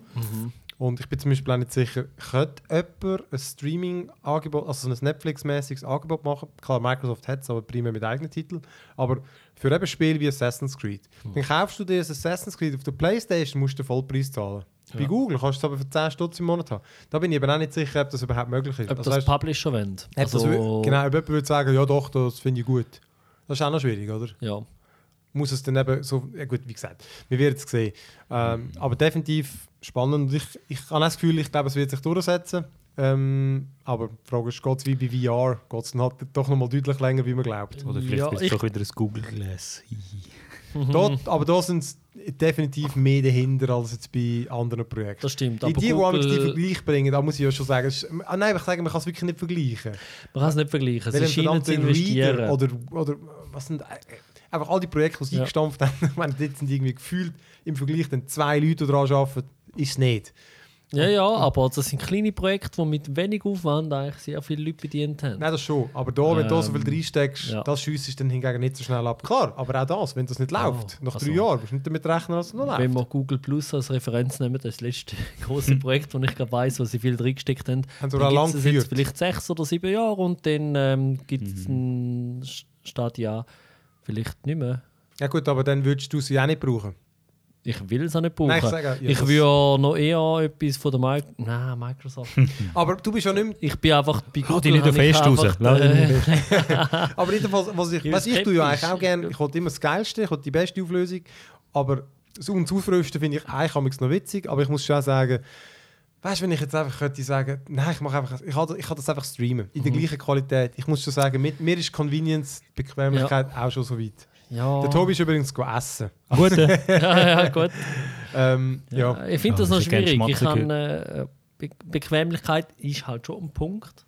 A: Und ich bin zum Beispiel auch nicht sicher, könnte jemand ein Streaming-Angebot, also so ein Netflix-mäßiges Angebot machen? Klar, Microsoft hat es, aber primär mit eigenen Titeln. Aber für eben Spiele wie Assassin's Creed. Dann kaufst du dir ein Assassin's Creed auf der Playstation, musst du den Vollpreis zahlen. Bei Google kannst du es aber für 10 Stutz im Monat haben. Da bin ich eben auch nicht sicher, ob das überhaupt möglich ist.
D: Ob
A: Also
D: das
A: weißt,
D: Publisher wollen.
A: wür- genau, ob jemand würde sagen, ja doch, das finde ich gut. Das ist auch noch schwierig, oder?
D: Ja.
A: muss es dann eben so, ja gut, wie gesagt, wir werden es sehen. Ähm, aber definitiv spannend. Ich, ich habe das Gefühl, ich glaube, es wird sich durchsetzen. Ähm, aber die Frage ist, geht es wie bei VR? Geht es dann halt doch noch mal deutlich länger, wie man glaubt?
B: oder vielleicht
D: Ja,
B: wird es doch wieder ein Google Glass.
A: Dort, aber da sind es definitiv mehr dahinter als jetzt bei anderen Projekten.
D: Das stimmt. Aber
A: die, die amigs die
D: Google,
A: Vergleich bringen, da muss ich ja schon sagen, es ist, ah, nein, ich sage, man kann es wirklich nicht vergleichen.
D: man kann es nicht vergleichen. Sie scheinen zu investieren.
A: Reader oder, oder was sind äh, einfach all die Projekte, die sie
D: Ja.
A: eingestampft haben, ich meine, dort sind irgendwie gefühlt im Vergleich dann zwei Leute daran arbeiten, ist es nicht.
D: Ja, ja, aber das sind kleine Projekte, die mit wenig Aufwand eigentlich sehr viele Leute bedient haben.
A: Nein, das schon. Aber da, wenn du so viel
D: Ähm,
A: reinsteckst,
D: ja.
A: das schiessest dann hingegen nicht so schnell ab. Klar, aber auch das, wenn das nicht läuft, nach drei
D: also-
A: Jahren, musst du nicht damit rechnen, dass es noch
D: Wenn
A: läuft.
D: wir Google Plus als Referenz nehmen, das letzte <laughs> große Projekt, wo ich gerade weiss, wo sie viel reingesteckt haben,
A: Haben sie
D: dann gibt's es jetzt vielleicht sechs oder sieben Jahre und dann ähm, gibt es ein Stadia vielleicht nicht mehr.
A: Ja gut, aber dann würdest du sie auch nicht brauchen.
D: Ich will es auch nicht brauchen.
A: Nein, ich sage, ja,
D: ich
A: das-
D: würde noch eher etwas von der Mi Nein, Microsoft. <laughs>
A: Aber du bist ja nicht mehr...
D: ich bin einfach bei Google.
B: dich nicht
D: habe
B: auf
D: ich
B: Fest raus. nicht <laughs>
A: Aber jedenfalls, was ich,
D: Ja,
A: was ich tue ja eigentlich auch gerne, ich wollte immer das Geilste, ich wollte die beste Auflösung, aber das Aufrüsten finde ich eigentlich noch witzig, aber ich muss schon sagen, weißt du, wenn ich jetzt einfach könnte sagen, nein, ich mache einfach, ich kann, ich kann das einfach streamen, in
D: Mhm.
A: der gleichen Qualität. Ich muss schon sagen, mit, mir ist Convenience, Bequemlichkeit auch schon so weit.
D: ja.
A: Der Tobi ist übrigens go essen.
B: Gut, äh, <laughs>
D: ja, ja, gut.
A: Ähm, ja.
D: Ja. Ich finde
B: Ja,
D: das noch schwierig. Ich kann, äh, Be Bequemlichkeit ist halt schon ein Punkt.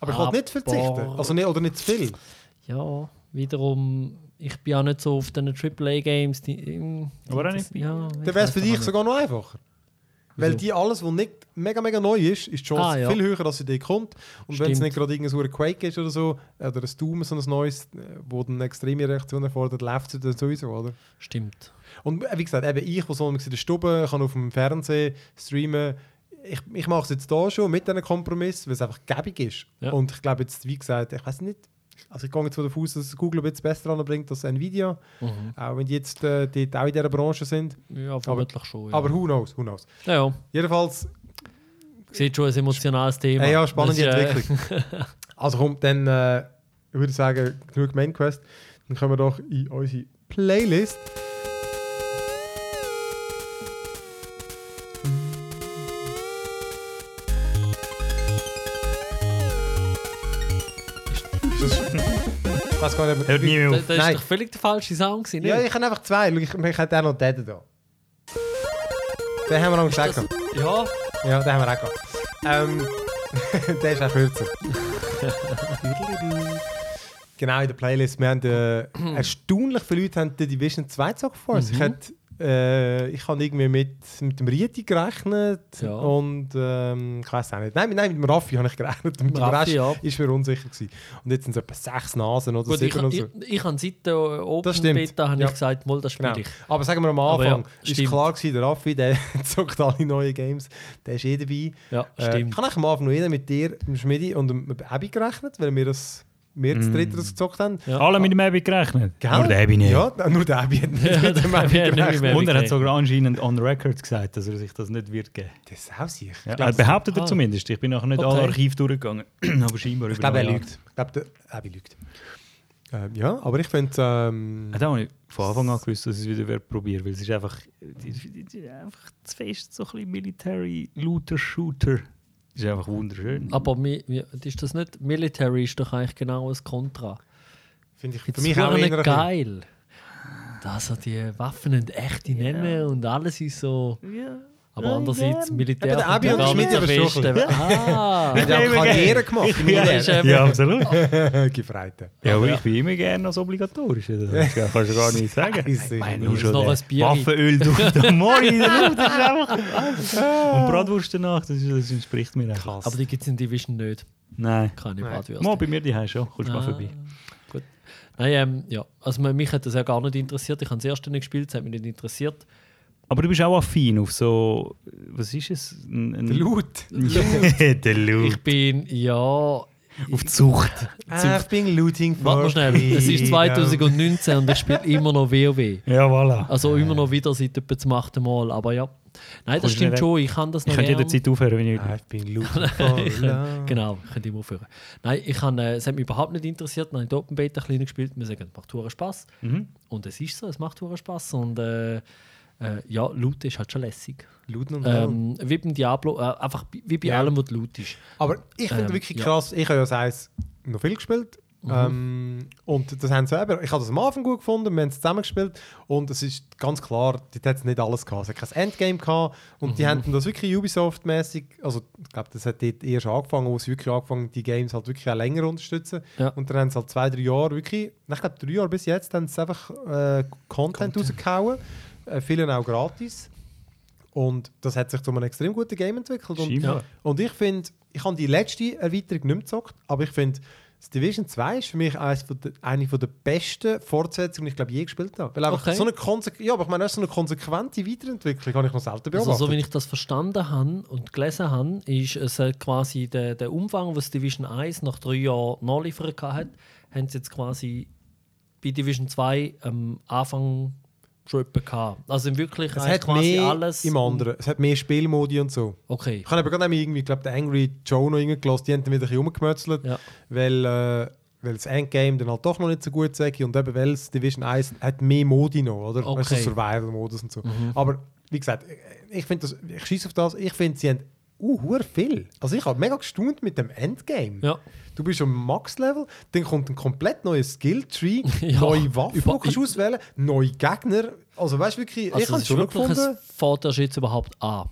A: Aber ich wollte nicht verzichten,
D: Aber-
A: also nicht, oder nicht zu viel.
D: Ja, wiederum, ich bin auch nicht so auf den AAA-Games. die-
B: Aber auch nicht.
D: Ja, ich
A: Dann wäre es für dich sogar noch einfacher. Weil
D: Wieso?
A: die alles, was nicht mega, mega neu ist, ist die Chance
D: Ah, ja.
A: viel höher, dass sie dir kommt. Und wenn es nicht gerade irgendein Quake ist oder so, oder ein Doom, so ein neues, äh, wo dann eine extreme Reaktion erfordert, läuft es dann sowieso, oder?
D: Stimmt.
A: Und äh, wie gesagt, eben ich, der so in der Stube, kann auf dem Fernsehen streamen. Ich, ich mache es jetzt hier schon mit diesem Kompromiss, weil es einfach gäbig ist.
D: Ja.
A: Und ich glaube jetzt, wie gesagt, ich weiß nicht, also ich gehe jetzt von davon aus, dass Google ein bisschen besser anbringt als Nvidia, auch wenn die jetzt äh, dort auch in dieser Branche sind.
D: Ja, vermutlich schon. Ja.
A: Aber who knows, who knows.
D: ja, ja.
A: Jedenfalls,
D: Sieht schon ein emotionales Thema.
A: äh, ja, spannende
D: Das äh,
A: Entwicklung. <laughs> also kommt dann, äh, ich würde sagen, genug Main Quest. Dann kommen wir doch in unsere Playlist. Weiß gar nicht,
B: hört nie
D: Das,
B: auf.
D: das ist
A: Nein.
D: doch völlig der falsche Sound gewesen,
A: Ja,
D: nicht?
A: ich habe einfach zwei. Schau, Ich, ich hätte auch noch den hier. Den haben wir noch gesagt.
D: das, ja,
A: Ja, den haben wir auch gehabt. Ähm, <laughs> der ist auch kürzer. genau, in der Playlist. Wir haben äh, <clears throat> erstaunlich viele Leute haben die Division 2 gezockt vor uns. Ich, hätte, äh, ich habe irgendwie mit, mit dem Rieti gerechnet
D: Ja.
A: und ähm, ich weiß auch nicht. Nein, nein, mit dem Raffi habe ich gerechnet. Mit dem Rest
D: ja.
A: ist mir unsicher gewesen. Und jetzt sind es etwa sechs Nasen oder
D: gut, ich,
A: sieben oder so.
D: ich, ich habe seit der Open. Beta habe
A: Ja.
D: ich gesagt, mal, das spiele
A: Genau.
D: ich.
A: Aber sagen wir am Anfang, ist klar gewesen, der Raffi, der <laughs> zockt alle neuen Games, der ist eh dabei.
D: Ja,
A: Äh, ich
D: stimmt.
A: habe eigentlich am Anfang noch jeder mit dir, dem Schmidi und dem Abi gerechnet, weil wir das wir das dritte das gezockt haben.
D: Ja.
B: Alle mit dem Abby gerechnet.
A: Gell?
B: Nur der Abby nicht.
A: Ja, nur der Abi hat nicht
D: Ja,
A: mit dem
D: dem
A: gerechnet.
B: Und er hat sogar anscheinend on record gesagt, dass er sich das nicht wird geben.
A: Das ist auch sicher.
B: Ja, er behauptet er zumindest. Ich bin nachher nicht
D: Okay.
B: alle Archiv durchgegangen. <clears throat> aber scheinbar
A: ich glaube, er lügt. Ich glaube, der Abi lügt. Ähm, ja, aber ich finde, ähm,
B: Ja, da habe ich von Anfang an gewusst, dass ich es wieder werde probieren weil es ist einfach, die, die, die, einfach zu fest so ein bisschen Military Looter Shooter. Das ist einfach wunderschön.
D: Aber mi, mi, ist das nicht Military ist doch eigentlich genau das Kontra.
A: finde ich für
D: Jetzt
A: mich auch
D: nicht geil. Also die Waffen sind echte nennen und alles ist so.
B: Ja.
D: Aber andererseits Militär.
A: Eben, der Abi
D: ja
A: und Schmidt
D: nicht
A: aber
D: besten. Ah, <laughs>
A: hat auch Karriere gemacht. im
D: Ja,
B: Ja, absolut. <laughs>
A: Gefreite.
B: Ja, aber ich bin immer gerne als obligatorisch. Das kannst du gar nicht <laughs> sagen.
A: Sicher.
B: meine,
A: Nur
B: schon
D: noch ein Bier.
B: Waffenöl durch den Mori in der Luft, das ist einfach... Und Bratwurst danach, das, ist, das entspricht mir einfach.
A: Krass.
D: aber die gibt es in Division nicht.
B: Nein.
D: Keine
A: Nein.
D: Bratwürste.
B: Mal bei mir die schon, kommst du mal
D: Ah,
B: vorbei.
D: Gut. Nein, ähm, ja. Also mich hat das ja gar nicht interessiert. Ich habe das erste nicht gespielt, es hat mich nicht interessiert.
B: Aber du bist auch affin auf so... Was ist es? Ein, ein
A: Der Loot. <laughs>
B: der Loot. <laughs>
D: Ich bin, ja...
B: auf die Zucht.
A: I've been looting for
D: Warte mal schnell. Es ist 2019 und ich spiele immer noch WoW.
B: Ja, voilà.
D: Also immer noch wieder seit etwa zum achten Mal. Aber ja. Nein, das stimmt schon. Ich kann das noch
B: Ich könnte jederzeit aufhören, wenn ich...
A: I've been looting <laughs> for
D: Ich, genau, ich könnte immer aufhören. Nein, ich habe, äh, es hat mich überhaupt nicht interessiert. Dann habe ich die Open Beta ein gespielt. Wir sagen, es macht Spaß.
B: Mhm.
D: Und es ist so, es macht Spaß. Und äh, äh, ja, Loot ist halt schon lässig.
A: Looten und ähm,
D: wie beim Diablo, äh, einfach wie bei
A: Ja.
D: allem, was Loot ist.
A: Aber ich finde
D: Ähm,
A: wirklich
D: ja.
A: krass, ich habe ja das noch viel gespielt. Ähm, und das haben sie eben, ich habe das am Anfang gut gefunden, wir haben es zusammen gespielt und es ist ganz klar, dort hat es nicht alles gehabt. Es hat kein Endgame gehabt und die haben das wirklich Ubisoft-mäßig, also ich glaube, das hat dort erst angefangen, wo sie wirklich angefangen die Games halt wirklich auch länger unterstützen.
D: Ja.
A: Und dann haben sie halt zwei, drei Jahre wirklich, ich glaube drei Jahre bis jetzt, haben sie einfach äh, Content, rausgehauen, äh, vielen auch gratis. Und das hat sich zu einem extrem guten Game entwickelt. Und und ich finde, ich habe die letzte Erweiterung nicht mehr gezockt, aber ich finde, das Division 2 ist für mich eines von der, eine von der besten Fortsetzungen, die ich glaube je gespielt habe. Weil
D: Okay.
A: so eine ja, aber ich meine, so eine konsequente Weiterentwicklung habe ich noch selten beobachtet.
D: Also, so wie ich das verstanden habe und gelesen habe, ist es äh, quasi der, der Umfang, was Division 1 nach drei Jahren nachliefern hat, haben sie jetzt quasi bei Division 2 am Anfang schon etwa gehabt. Also im wirklich
A: es hat
D: quasi
A: mehr
D: alles.
A: im anderen. Es hat mehr Spielmodi und so.
D: Okay.
A: Ich habe aber gerade irgendwie, ich glaube, der Angry Joe noch reingelassen, die haben dann wieder ein bisschen rumgemötzelt,
D: Ja.
A: weil, äh, weil das Endgame dann halt doch noch nicht so gut sage und eben weil das Division 1 hat mehr Modi noch, oder?
D: Okay.
A: Weißt du, so Survival-Modus und so. Aber wie gesagt, ich finde das, ich schieße auf das, ich finde, sie haben uh, viel. Also ich habe mega gestaunt mit dem Endgame.
D: Ja.
A: Du bist am Max-Level, dann kommt ein komplett neues Skill-Tree, <laughs>
D: Ja.
A: neue Waffen,
D: Über-
A: die kannst du auswählen, neue Gegner. Also weißt du wirklich, ich
D: Also
A: habe
D: es
A: schon
D: wirklich,
A: gefunden.
D: fährt erst jetzt überhaupt an.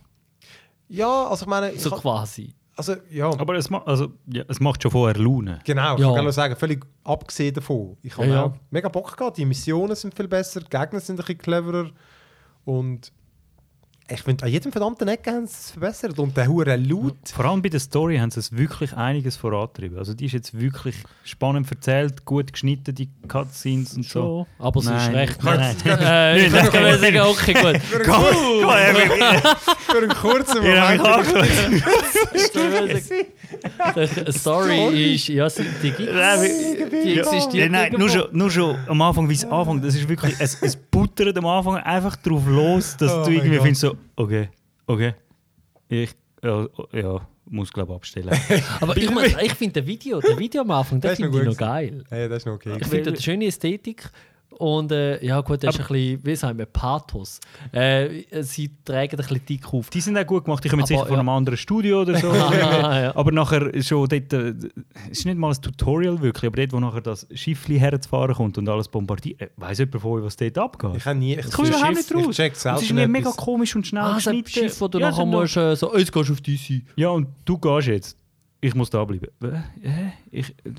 A: Ja, also ich meine, ich
D: So
A: hab-
D: quasi.
A: also ja.
B: Aber es, ma also, ja, es macht schon vorher Laune.
A: Genau, ich
D: Ja.
A: kann nur sagen, völlig abgesehen davon. Ich habe
D: Ja,
A: mega Bock gehabt. Die Missionen sind viel besser, die Gegner sind ein bisschen cleverer. Und ich finde, an jedem verdammten Ecke haben sie es verbessert. Und der hure Loot.
B: Vor allem bei der Story haben sie es wirklich einiges vorangetrieben. Also die ist jetzt wirklich spannend erzählt, gut geschnitten, die Cutscenes und so.
D: Aber es ist recht.
B: Nein, nein. <laughs>
D: Äh, ich
B: Nein,
D: kann sagen, okay, gut. <laughs> <laughs>
A: Für einen kurzen
B: Ja,
A: Moment.
D: Die Story ist, ja, sie- die gibt Die existiert
B: nein, nur schon, nur schon am Anfang, wie es anfängt, das ist wirklich, es, es buttert am Anfang einfach drauf los, dass
A: Oh
B: du irgendwie findest so, okay, okay, ich, ja, ja muss glaube abstellen. <laughs>
D: Aber ich, mein, ich finde der Video, der Video am Anfang,
A: Das
D: finde ich noch geil.
A: Hey, das ist noch okay.
D: Ich finde eine schöne Ästhetik. Und äh, ja gut, das ist ein bisschen, wie sagen wir, Pathos. Äh, sie tragen ein bisschen dick auf.
B: Die sind auch gut gemacht, ich komme jetzt
D: Aber,
B: sicher von
D: ja.
B: einem anderen Studio oder so. <laughs>
D: Ja.
B: Aber nachher schon dort, äh, es ist nicht mal ein Tutorial wirklich, aber dort, wo nachher das Schiffli herzufahren kommt und alles bombardiert, äh, weiss jemand von euch, was dort abgeht?
A: Ich habe nie. Ich,
B: Das kommt überhaupt nicht
A: ich
B: raus. Es ist irgendwie mega komisch und schnell
D: Ah,
B: geschnitten.
D: Schiff, wo du
B: Ja,
D: nachher musst, äh, so, «Oh, jetzt gehst du auf DC.
B: Ja, und du gehst jetzt. Ich muss da bleiben. Äh, äh, Ich, äh,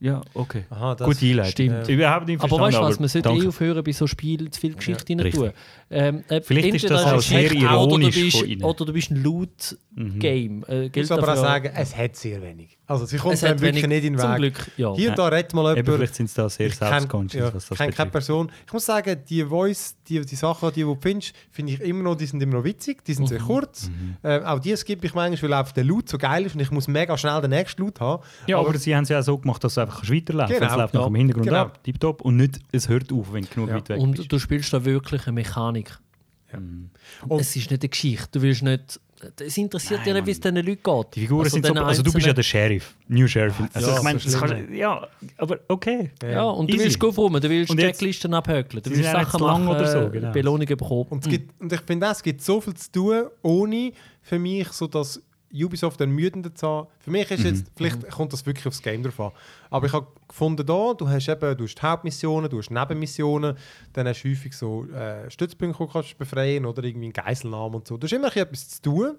B: ja, okay.
A: Aha, das
B: Gute Einleitung.
D: stimmt.
B: Überhaupt nicht
D: Aber
B: verstanden,
D: weißt du was, man sollte eh aufhören, bei so Spielen zu viel Geschichte
B: richtig.
D: tun. Ähm, äh,
B: Vielleicht ist das auch sehr
D: echt oder du
B: ironisch
D: bist,
B: von ihnen.
D: Oder du bist ein Loot-Game. Äh,
A: Ich muss aber auch sagen, es hat sehr wenig. Also sie kommt
D: hat
A: wirklich
D: wenig,
A: nicht in den
D: zum
A: Weg.
D: Glück, ja.
A: Hier und da redet mal
B: Eben,
A: jemand.
B: vielleicht sind sie da sehr
A: Ich
B: selbstconscious,
A: ja,
B: was
A: ich
B: das
A: keine. Person. Ich muss sagen, die Voice, die, die Sachen, die du findest, finde ich immer noch, die sind immer noch witzig, die sind
B: Mhm.
A: sehr kurz. Äh, auch die skippe ich manchmal, weil einfach der Loot so geil ist und ich muss mega schnell den nächsten Loot haben.
B: Ja, aber, sie haben es ja auch so gemacht, dass einfach kannst weiterlaufen
A: Genau.
B: Es läuft
D: Ja.
B: noch im Hintergrund
A: Genau.
B: ab, tipptopp. Und nicht, es hört auf, wenn du genug
A: Ja.
B: weit weg bist.
D: Und du spielst da wirklich eine Mechanik.
B: Mhm.
A: Und-
D: es ist nicht eine Geschichte. Du willst nicht. Es interessiert dich nicht, wie es diesen Leuten geht.
B: Die Figuren sind so, also du bist ja der Sheriff, New Sheriff. Also
A: ja,
B: ich meine,
A: so
B: kann, ja, aber okay.
D: Ja, und du
B: Easy.
D: willst aufräumen, du willst
B: Und jetzt-
D: Checklisten abhökeln, du willst Sachen machen,
B: oder so, genau.
D: Belohnungen bekommen.
A: Und, es gibt, und ich finde auch, es gibt so viel zu tun, ohne für mich so das Ubisoft ermüdender zu haben. Für mich ist jetzt, vielleicht kommt das wirklich aufs Game drauf an. Aber ich habe gefunden, da, du hast eben du hast Hauptmissionen, du hast Nebenmissionen, dann hast du häufig so äh, Stützpunkte, die du kannst befreien oder irgendwie einen Geiselnamen und so. Du hast immer etwas zu tun.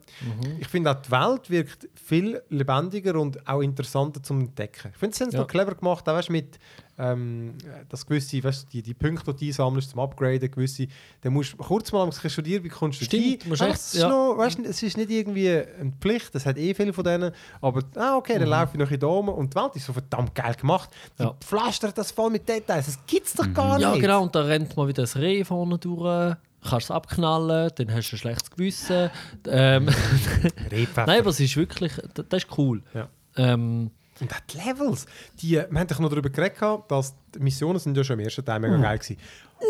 A: Ich finde auch, die Welt wirkt viel lebendiger und auch interessanter zum Entdecken. Ich finde, sie haben es
D: Ja.
A: noch clever gemacht, auch weißt, mit ähm, das gewisse, weißt, du, die, die Punkte, die du einsammelst zum Upgraden, gewisse, dann musst du kurz mal am studieren, wie kommst du
D: Stimmt,
A: hin.
D: musst
A: Einfach,
D: echt-
A: es, ist
D: ja.
A: noch, weißt, du, es ist nicht irgendwie eine Pflicht, es hat eh viele von denen, aber ah, okay, dann laufe ich noch in oben und die Welt ist so verdammt geil gemacht. Die
D: Ja.
A: pflastert das voll mit Details, das gibt es doch gar
D: Ja,
A: nicht.
D: genau, und da rennt mal wieder ein Reh vorne durch. Kannst es abknallen, dann hast du ein schlechtes Gewissen. Ähm. <laughs> Nein, aber es ist wirklich, das, das ist cool.
A: Ja.
D: Ähm,
A: Und auch die Levels, die, wir haben doch noch darüber geredet, dass die Missionen sind ja schon im ersten Teil mega geil gewesen.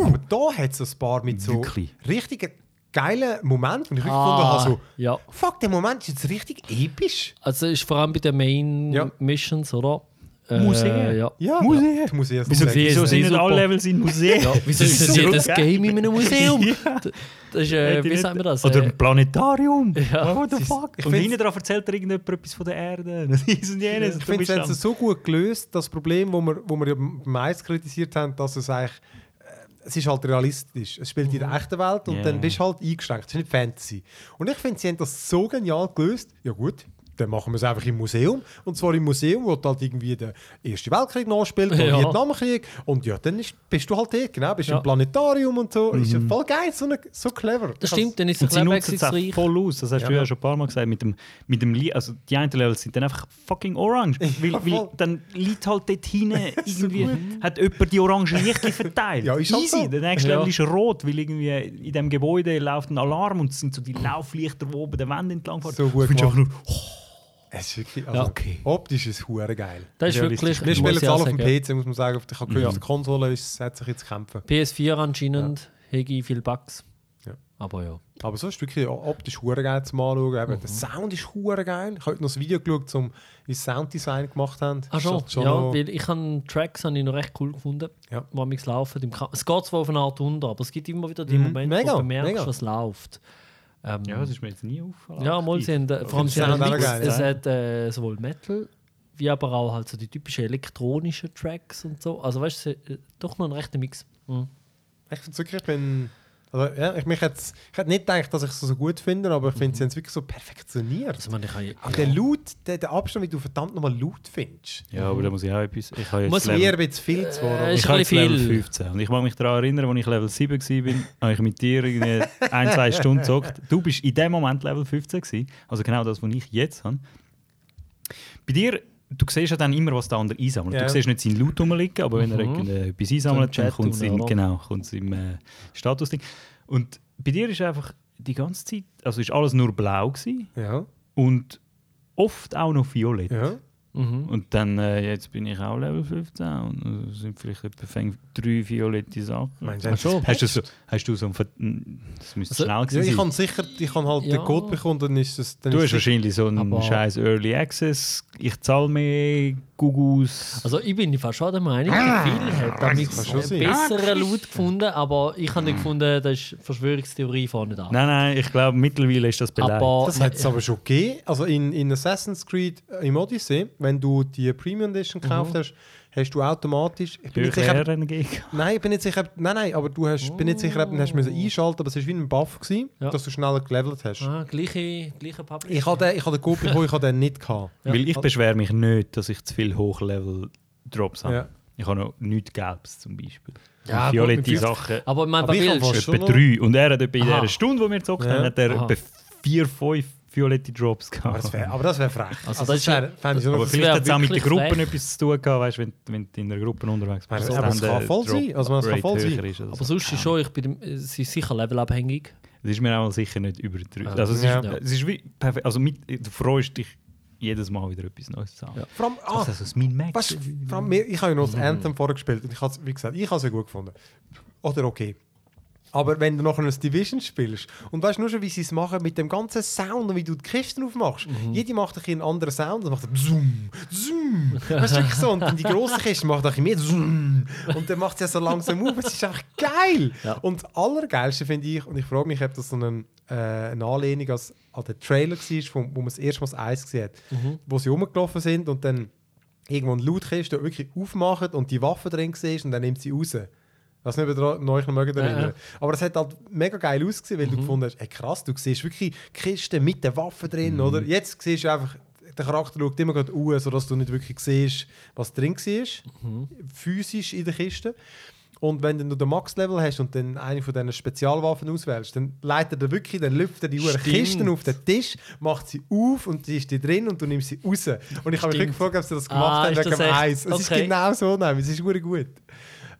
A: Aber da hat es ein paar mit so
B: Wirklich?
A: richtigen geilen Momenten, und ich
D: Ah,
A: gefunden habe, so,
D: ja.
A: fuck, der Moment ist jetzt richtig episch.
D: also ist vor allem bei den Main
A: Ja.
D: Missions, oder? Äh,
B: Museen.
D: ja.
A: Ja,
B: Museen.
A: Museen sind
B: Wieso, wieso sind
D: nicht
B: alle. Levels in Museen?
D: Ja, <laughs> wieso ist das
B: so
D: jedes. Game in einem Museum? <laughs>
B: Ja.
D: Das das ist, äh, wie sagt man das?
B: Oder
D: Äh,
B: ein Planetarium. <laughs>
D: Ja.
B: What the fuck?
A: ich
B: Und hinten drauf erzählt dir irgendjemand etwas von der Erde. Das ist und jenes.
A: Ich finde, sie haben es so gut gelöst, das Problem, wo wir, wo wir ja meist kritisiert haben, dass es eigentlich äh, es ist halt realistisch. Es spielt in der echten Welt und
B: Ja.
A: dann bist du halt eingeschränkt. Es ist nicht Fantasy. Und ich finde, sie haben das so genial gelöst. Ja gut, dann machen wir es einfach im Museum. Und zwar im Museum, wo halt irgendwie der Erste Weltkrieg nachspielt, der
D: Ja.
A: Vietnamkrieg. Und ja, dann ist, bist du halt dort, genau. Bist
D: Ja.
A: im Planetarium und so. Ist ja voll geil, so, eine, so clever.
D: das
A: Ich
D: stimmt, dann ist es abwechslungsreich.
B: voll aus. Das hast du
A: Ja.
B: ja schon ein paar Mal gesagt. Mit dem, mit dem also die einen Levels sind dann einfach fucking orange. Weil,
A: Ja,
B: weil dann liegt halt dort hinten <laughs> irgendwie, hat jemand die orange Lichtchen verteilt.
A: Ja, ist halt
B: Easy.
A: so.
B: Der nächste
D: Ja.
B: Level ist rot, weil irgendwie in dem Gebäude läuft ein Alarm und es sind so die Lauflichter, die oben der Wand entlang fahren.
A: So gut
B: findest einfach nur,
A: Es ist wirklich, also,
D: Ja.
B: Okay.
A: optisch ist es hure geil.
D: Das ist wirklich.
A: Wir spielen es
D: auch
A: alle auf dem. PC, muss man sagen. Auf der, ich habe gehört, auf der Konsole ist, hat sich jetzt kämpfen.
D: PS4 anscheinend, Hegi viel Bugs.
A: Ja.
D: Aber ja.
A: Aber so ist wirklich optisch hure geil zum Anschauen.
D: Mhm.
A: Der Sound ist hure geil. Ich habe heute noch ein Video geschaut, zum, wie sie Sounddesign gemacht haben.
D: Ach schon,
A: schon
D: ja,
A: noch-
D: weil ich habe Tracks habe ich noch recht cool gefunden,
A: Ja.
D: wo mich laufen. Es geht zwar auf eine Art unter, aber es gibt immer wieder die
A: Mhm.
D: Momente,
A: Mega,
D: wo du bemerkst,
A: mega.
D: was läuft. Ähm,
B: ja, das ist mir jetzt nie aufgefallen.
D: ja, mal sie haben, äh, vor allem sie haben Mix,
A: geil,
D: es
A: ja.
D: hat äh, sowohl Metal wie aber auch halt so die typischen elektronischen Tracks und so. Also weißt du, es ist, äh, doch noch ein rechter Mix. Mhm.
A: Ich finde wirklich, ich bin. Also, ja, ich, mich hätt's- ich hätte nicht gedacht, dass ich es so gut finde, aber ich finde, sie haben es wirklich so perfektioniert.
D: Also, ich meine, ich habe,
A: Auch der Loot, der, der Abstand, wie du verdammt nochmal Loot findest.
B: Ja, aber da muss ich auch etwas. Ich habe jetzt
D: Muss
B: Level-
A: Mir ein bisschen viel zu
D: Äh,
B: Ich habe jetzt Level
D: viel.
B: 15. Und ich mag mich daran erinnern, als ich Level 7 war, <laughs> habe ich mit dir irgendwie ein, zwei Stunden gezockt. Du bist in dem Moment Level 15 gewesen. Also genau das, was ich jetzt habe. Bei dir, du siehst ja dann immer, was der andere einsammelt.
A: Ja.
B: Du siehst nicht seinen Loot rumliegen, aber wenn er
D: Mhm.
B: irgendetwas einsammelt, dann kommt es genau, im äh, Status-Ding. Und bei dir ist einfach die ganze Zeit, also ist alles nur blau gewesen
A: Ja,
B: und oft auch noch violett.
A: ja.
D: Mhm.
B: Und dann, äh, jetzt bin ich auch Level 15 und es sind vielleicht etwa drei violette Sachen.
A: Meinst du,
D: schon.
B: Hast du so, hast du so ein Ver Das müsste
D: Also,
B: schnell
A: Ja,
B: gewesen
A: ich
B: sein.
A: kann sicher, ich kann halt
D: Ja.
A: den Code bekommen, dann ist es. Dann
B: Du
A: ist
B: hast wahrscheinlich so einen scheiß Early Access. Ich zahle mehr Gugus.
D: Also ich bin fast schon der Meinung,
A: Ah.
D: Phil hat damit
A: sein.
D: besseren Loot gefunden, aber ich habe nicht gefunden, das ist Verschwörungstheorie vorne da.
B: nein, nein, ich glaube, mittlerweile ist das beleidigt.
D: aber
A: Das hat es aber schon gegeben. Also in, in Assassin's Creed äh, im Odyssey, wenn du die Premium Edition gekauft hast, hast du automatisch. Ich bin nicht sicher,
B: Energie.
A: nein, ich bin nicht sicher. Nein, nein, aber du hast, bin nicht sicher, ob hast müssen einschalten, aber es war wie ein Buff, gewesen,
D: Ja.
A: dass du schneller gelevelt hast.
D: ah, gleiche, gleiche Publisher.
A: Ich hatte ich hatte den Code bekommen, ich den nicht gehabt. <laughs>
D: Ja.
B: Weil ich beschwere mich nicht, dass ich zu viel Hochlevel-Drops habe.
A: Ja.
B: Ich habe noch nichts Gelbes zum Beispiel.
D: Ja,
B: violette Sachen.
D: aber ich meine,
A: Aber
D: bei
A: habe fast-
B: etwa drei. Und er hat etwa in
D: Aha.
B: dieser Stunde, wo wir gezockt
A: Ja.
B: haben, hat er
D: Aha.
B: etwa vier, fünf violette Drops gehabt.
A: Aber das wäre aber das wär frech.
D: Also
A: Also,
D: das
A: das fände ich schon
B: Aber
D: wär
B: vielleicht hat es auch mit den Gruppen
D: frech.
B: etwas zu tun gehabt, weißt, wenn, wenn du in einer Gruppe unterwegs bist.
A: Aber
B: dass
A: es kann
B: der
A: voll sein. Also, es kann voll sein.
B: ist oder
D: aber
B: so.
D: sonst ist schon, ich bin, es ist sicher levelabhängig.
B: Das ist mir auch sicher nicht übertrieben.
D: Ah.
B: Also es,
A: Ja.
B: ist, es ist wie perfekt. Also mit, du freust dich jedes Mal wieder etwas Neues zu haben.
D: Ja.
A: Vor allem, ah,
B: Also, das ist mein Max.
A: weißt, vor allem ich habe ja noch das Anthem vorher gespielt und ich has, wie gesagt, ich habe es ja gut gefunden. Oder okay. Aber wenn du nachher ein Division spielst und weißt nur schon, wie sie es machen mit dem ganzen Sound und wie du die Kisten aufmachst. Jede macht ein einen anderen Sound. Dann macht zoom, zoom. Weißt du, so. Und dann die grosse Kiste macht ein mehr zoom. Und dann macht sie ja so langsam auf. Es ist einfach geil.
D: Ja.
A: Und das Allergeilste finde ich, und ich frage mich, ob das so eine, äh, eine Anlehnung als, an den Trailer war, wo, wo man das erste Mal das Eis gesehen hat, wo sie rumgelaufen sind und dann irgendwo eine Lautkiste wirklich aufmachen und die Waffe drin war und dann nimmt sie raus. Das nicht wieder euch noch mögen erinnern.
D: Ja.
A: Aber es hat halt mega geil ausgesehen, weil du gefunden hast, ey, krass, du siehst wirklich Kisten mit der Waffe drin, oder? Jetzt siehst du einfach, der Charakter schaut immer gerade aus, sodass du nicht wirklich siehst, was drin war, physisch in der Kiste. Und wenn du den Max-Level hast und dann eine von diesen Spezialwaffen auswählst, dann leitet er wirklich, dann lüpft er die
D: Stimmt.
A: Kisten auf den Tisch, macht sie auf und die ist die drin und du nimmst sie raus. Und ich habe mich gefragt, ob sie das
D: Ah,
A: gemacht haben
D: ist
A: wegen dem? Eis. Es ist genau so, nein, es ist gut.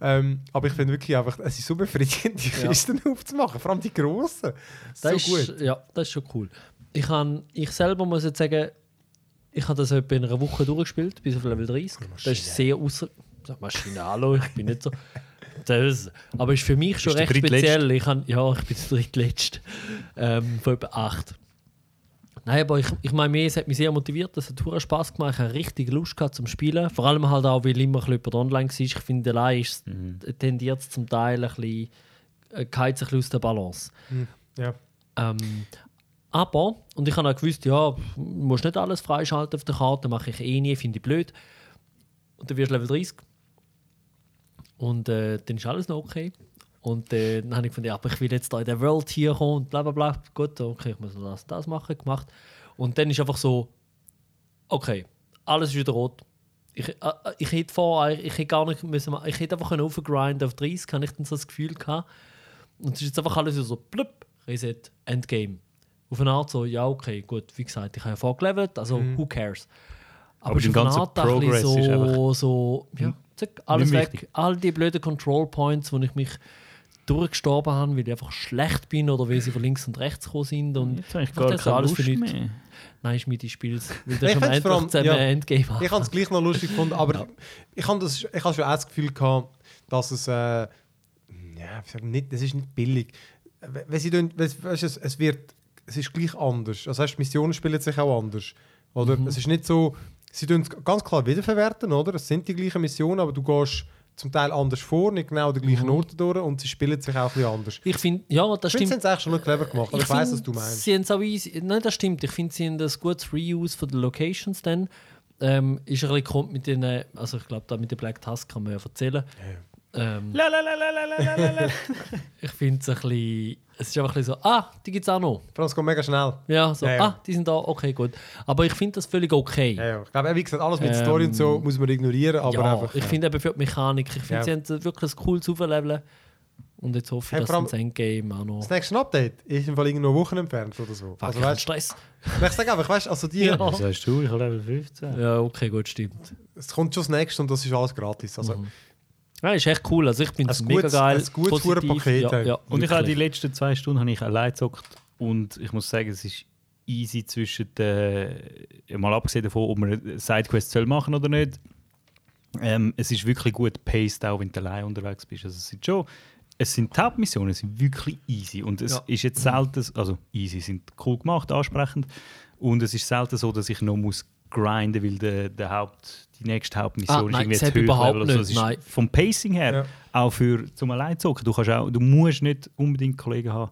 A: Ähm, aber ich finde wirklich einfach, es ist so befriedigend, die
D: Ja.
A: Kisten <laughs> aufzumachen, vor allem die grossen. So
D: Das ist,
A: gut.
D: Ja, das ist schon cool. Ich, han, ich selber muss jetzt sagen, ich habe das etwa in einer Woche durchgespielt, bis auf Level 30. Das ist sehr außer... Maschine, hallo, ich bin nicht so... Das, aber ist für mich schon recht speziell. Ich han, ja, ich bin der drittletzte. Ähm, von etwa 8. Nein, aber ich, ich meine, mir, es hat mich sehr motiviert, es hat hure Spass gemacht, ich habe richtig Lust gehabt zum Spielen. Vor allem halt auch, weil immer ein bisschen jemand online war. Ich finde, allein ist es tendiert es zum Teil ein bisschen, äh, ein bisschen aus der Balance.
A: Ja.
D: Ähm, aber, und ich habe auch gewusst, ja, du musst nicht alles freischalten auf der Karte, mache ich eh nie, finde ich blöd. Und dann wirst du Level 30. Und äh, dann ist alles noch okay. Und äh, dann habe ich gefunden, ja, aber ich will jetzt da in der World hier kommen und bla bla bla. Gut, okay, ich muss das, das machen, gemacht. Und dann ist einfach so, okay, alles ist wieder rot. Ich, äh, äh, ich hätte vor, ich, ich hätte gar nicht müssen, ich hätte einfach aufgrinden auf 30, kann ich dann so das Gefühl gehabt. Und es ist jetzt einfach alles so, blub, Reset, Endgame. Auf eine Art so, ja, okay, gut, wie gesagt, ich habe ja vorgelevelt, also who cares.
B: Aber
D: Art ein bisschen
B: Progress ist einfach-
D: so, so ja, zack, alles weg.
B: wichtig.
D: All die blöden Control Points, wo ich mich durchgestorben habe, weil ich einfach schlecht bin oder weil sie von links und rechts gekommen sind. Und
B: Jetzt habe ich
D: einfach
B: gar
D: das
B: keine
D: alles
B: Lust mehr.
D: Nein, ist mit des Spiels. Weil
A: Ich
D: das schon
A: vor allem-
D: zusammen
A: ja.
D: ein Endgame haben.
A: Ich habe es gleich noch lustig gefunden, aber
D: Ja.
A: ich habe das, ich habe schon auch das Gefühl gehabt, dass es, äh, ja, ich sag nicht, es ist nicht billig. Wenn sie tun, weißt, es, es wird, es ist gleich anders. Also heißt, die Missionen spielen sich auch anders, oder?
D: Mhm.
A: Es ist nicht so, sie tun es ganz klar wiederverwerten, oder? Es sind die gleichen Missionen, aber du gehst zum Teil anders vor, nicht genau den
D: Mhm.
A: gleichen Orten durch und sie spielen sich auch ein bisschen anders.
D: Ich finde, ja, das
A: Ich finde,
D: stimmt.
A: sie haben es eigentlich schon noch clever gemacht, aber ich, weiß, was du meinst.
D: Sie haben es auch easy. Nein, das stimmt. Ich finde, sie haben das gutes Reuse von den Locations dann. Ähm, ist ein bisschen kommt mit den, also ich glaube, da mit den Black Tusk kann man ja erzählen. Ähm,
B: La, la, la, <laughs>
D: ich finde es ein bisschen, es ist einfach ein bisschen so, ah, die gibt es auch noch.
A: Vor allem, es geht mega schnell.
D: Ja, so,
A: Ja, ja.
D: ah, die sind da, okay, gut. Aber ich finde das völlig okay.
A: Ja, ja. Ich glaube, wie gesagt, alles mit Story und so muss man ignorieren, aber
D: Ähm, ja,
A: einfach...
D: ich
A: ja.
D: finde eben für die Mechanik, ich finde,
A: Ja.
D: sie haben wirklich ein cooles Aufleveln. Und jetzt hoffe ich,
A: Hey,
D: dass das Endgame auch noch.
A: Das nächste Update ist im Fall irgendwie noch Wochen entfernt oder so.
D: Fuck,
A: Also, weißt,
D: Stress. <laughs>
A: ich sage einfach, weißt, also die,
D: Ja.
B: Was sagst du? Ich habe Level 15.
D: Ja, okay, gut, stimmt.
A: es kommt schon das nächste und das ist alles gratis. Also,
D: Ja, ist echt cool. Also ich finde es
A: Ein
D: mega
A: gutes-
D: geil.
A: ein gutes
D: positiv.
A: Paket,
D: Ja, ja,
B: Und ich habe die letzten zwei Stunden habe ich allein gezockt und ich muss sagen, es ist easy zwischen den, mal abgesehen davon, ob man eine Sidequest soll machen oder nicht. Ähm, es ist wirklich gut paced, auch wenn du allein unterwegs bist. Also es sind schon, es sind die Hauptmissionen sind wirklich easy und es
D: Ja.
B: ist jetzt selten, also easy sind cool gemacht, ansprechend und es ist selten so, dass ich noch muss grinden, weil der, der Haupt, die nächste Hauptmission
D: Ah,
B: ist
D: nein,
B: irgendwie zu
D: überhaupt
B: Level.
D: Nicht,
B: ist
D: nein.
B: vom Pacing her
A: Ja.
B: auch für zum allein zocken. Du kannst auch, du musst nicht unbedingt Kollegen haben,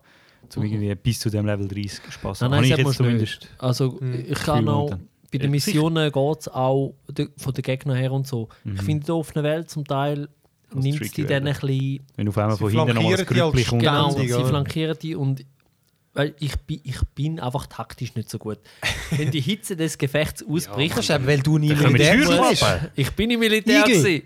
B: um irgendwie bis zu dem Level 30 Spaß
D: Nein,
B: haben.
D: nein,
B: Habe
D: das
B: ich jetzt
D: nicht. Also ich kann auch, bei den. Missionen geht es auch von den Gegnern her und so. Ich finde, in der offenen Welt zum Teil nimmt die dann ein bisschen...
B: Wenn du auf einmal
A: Sie
B: von hinten
A: flankieren die als
B: Grüppli kommt.
D: Genau, sie flankieren die und weil ich, bin, ich bin einfach taktisch nicht so gut. Wenn die Hitze des Gefechts ausbricht,
A: ist eben, weil du nie Militär
B: abbauen.
D: Ich bin im Militär. <laughs>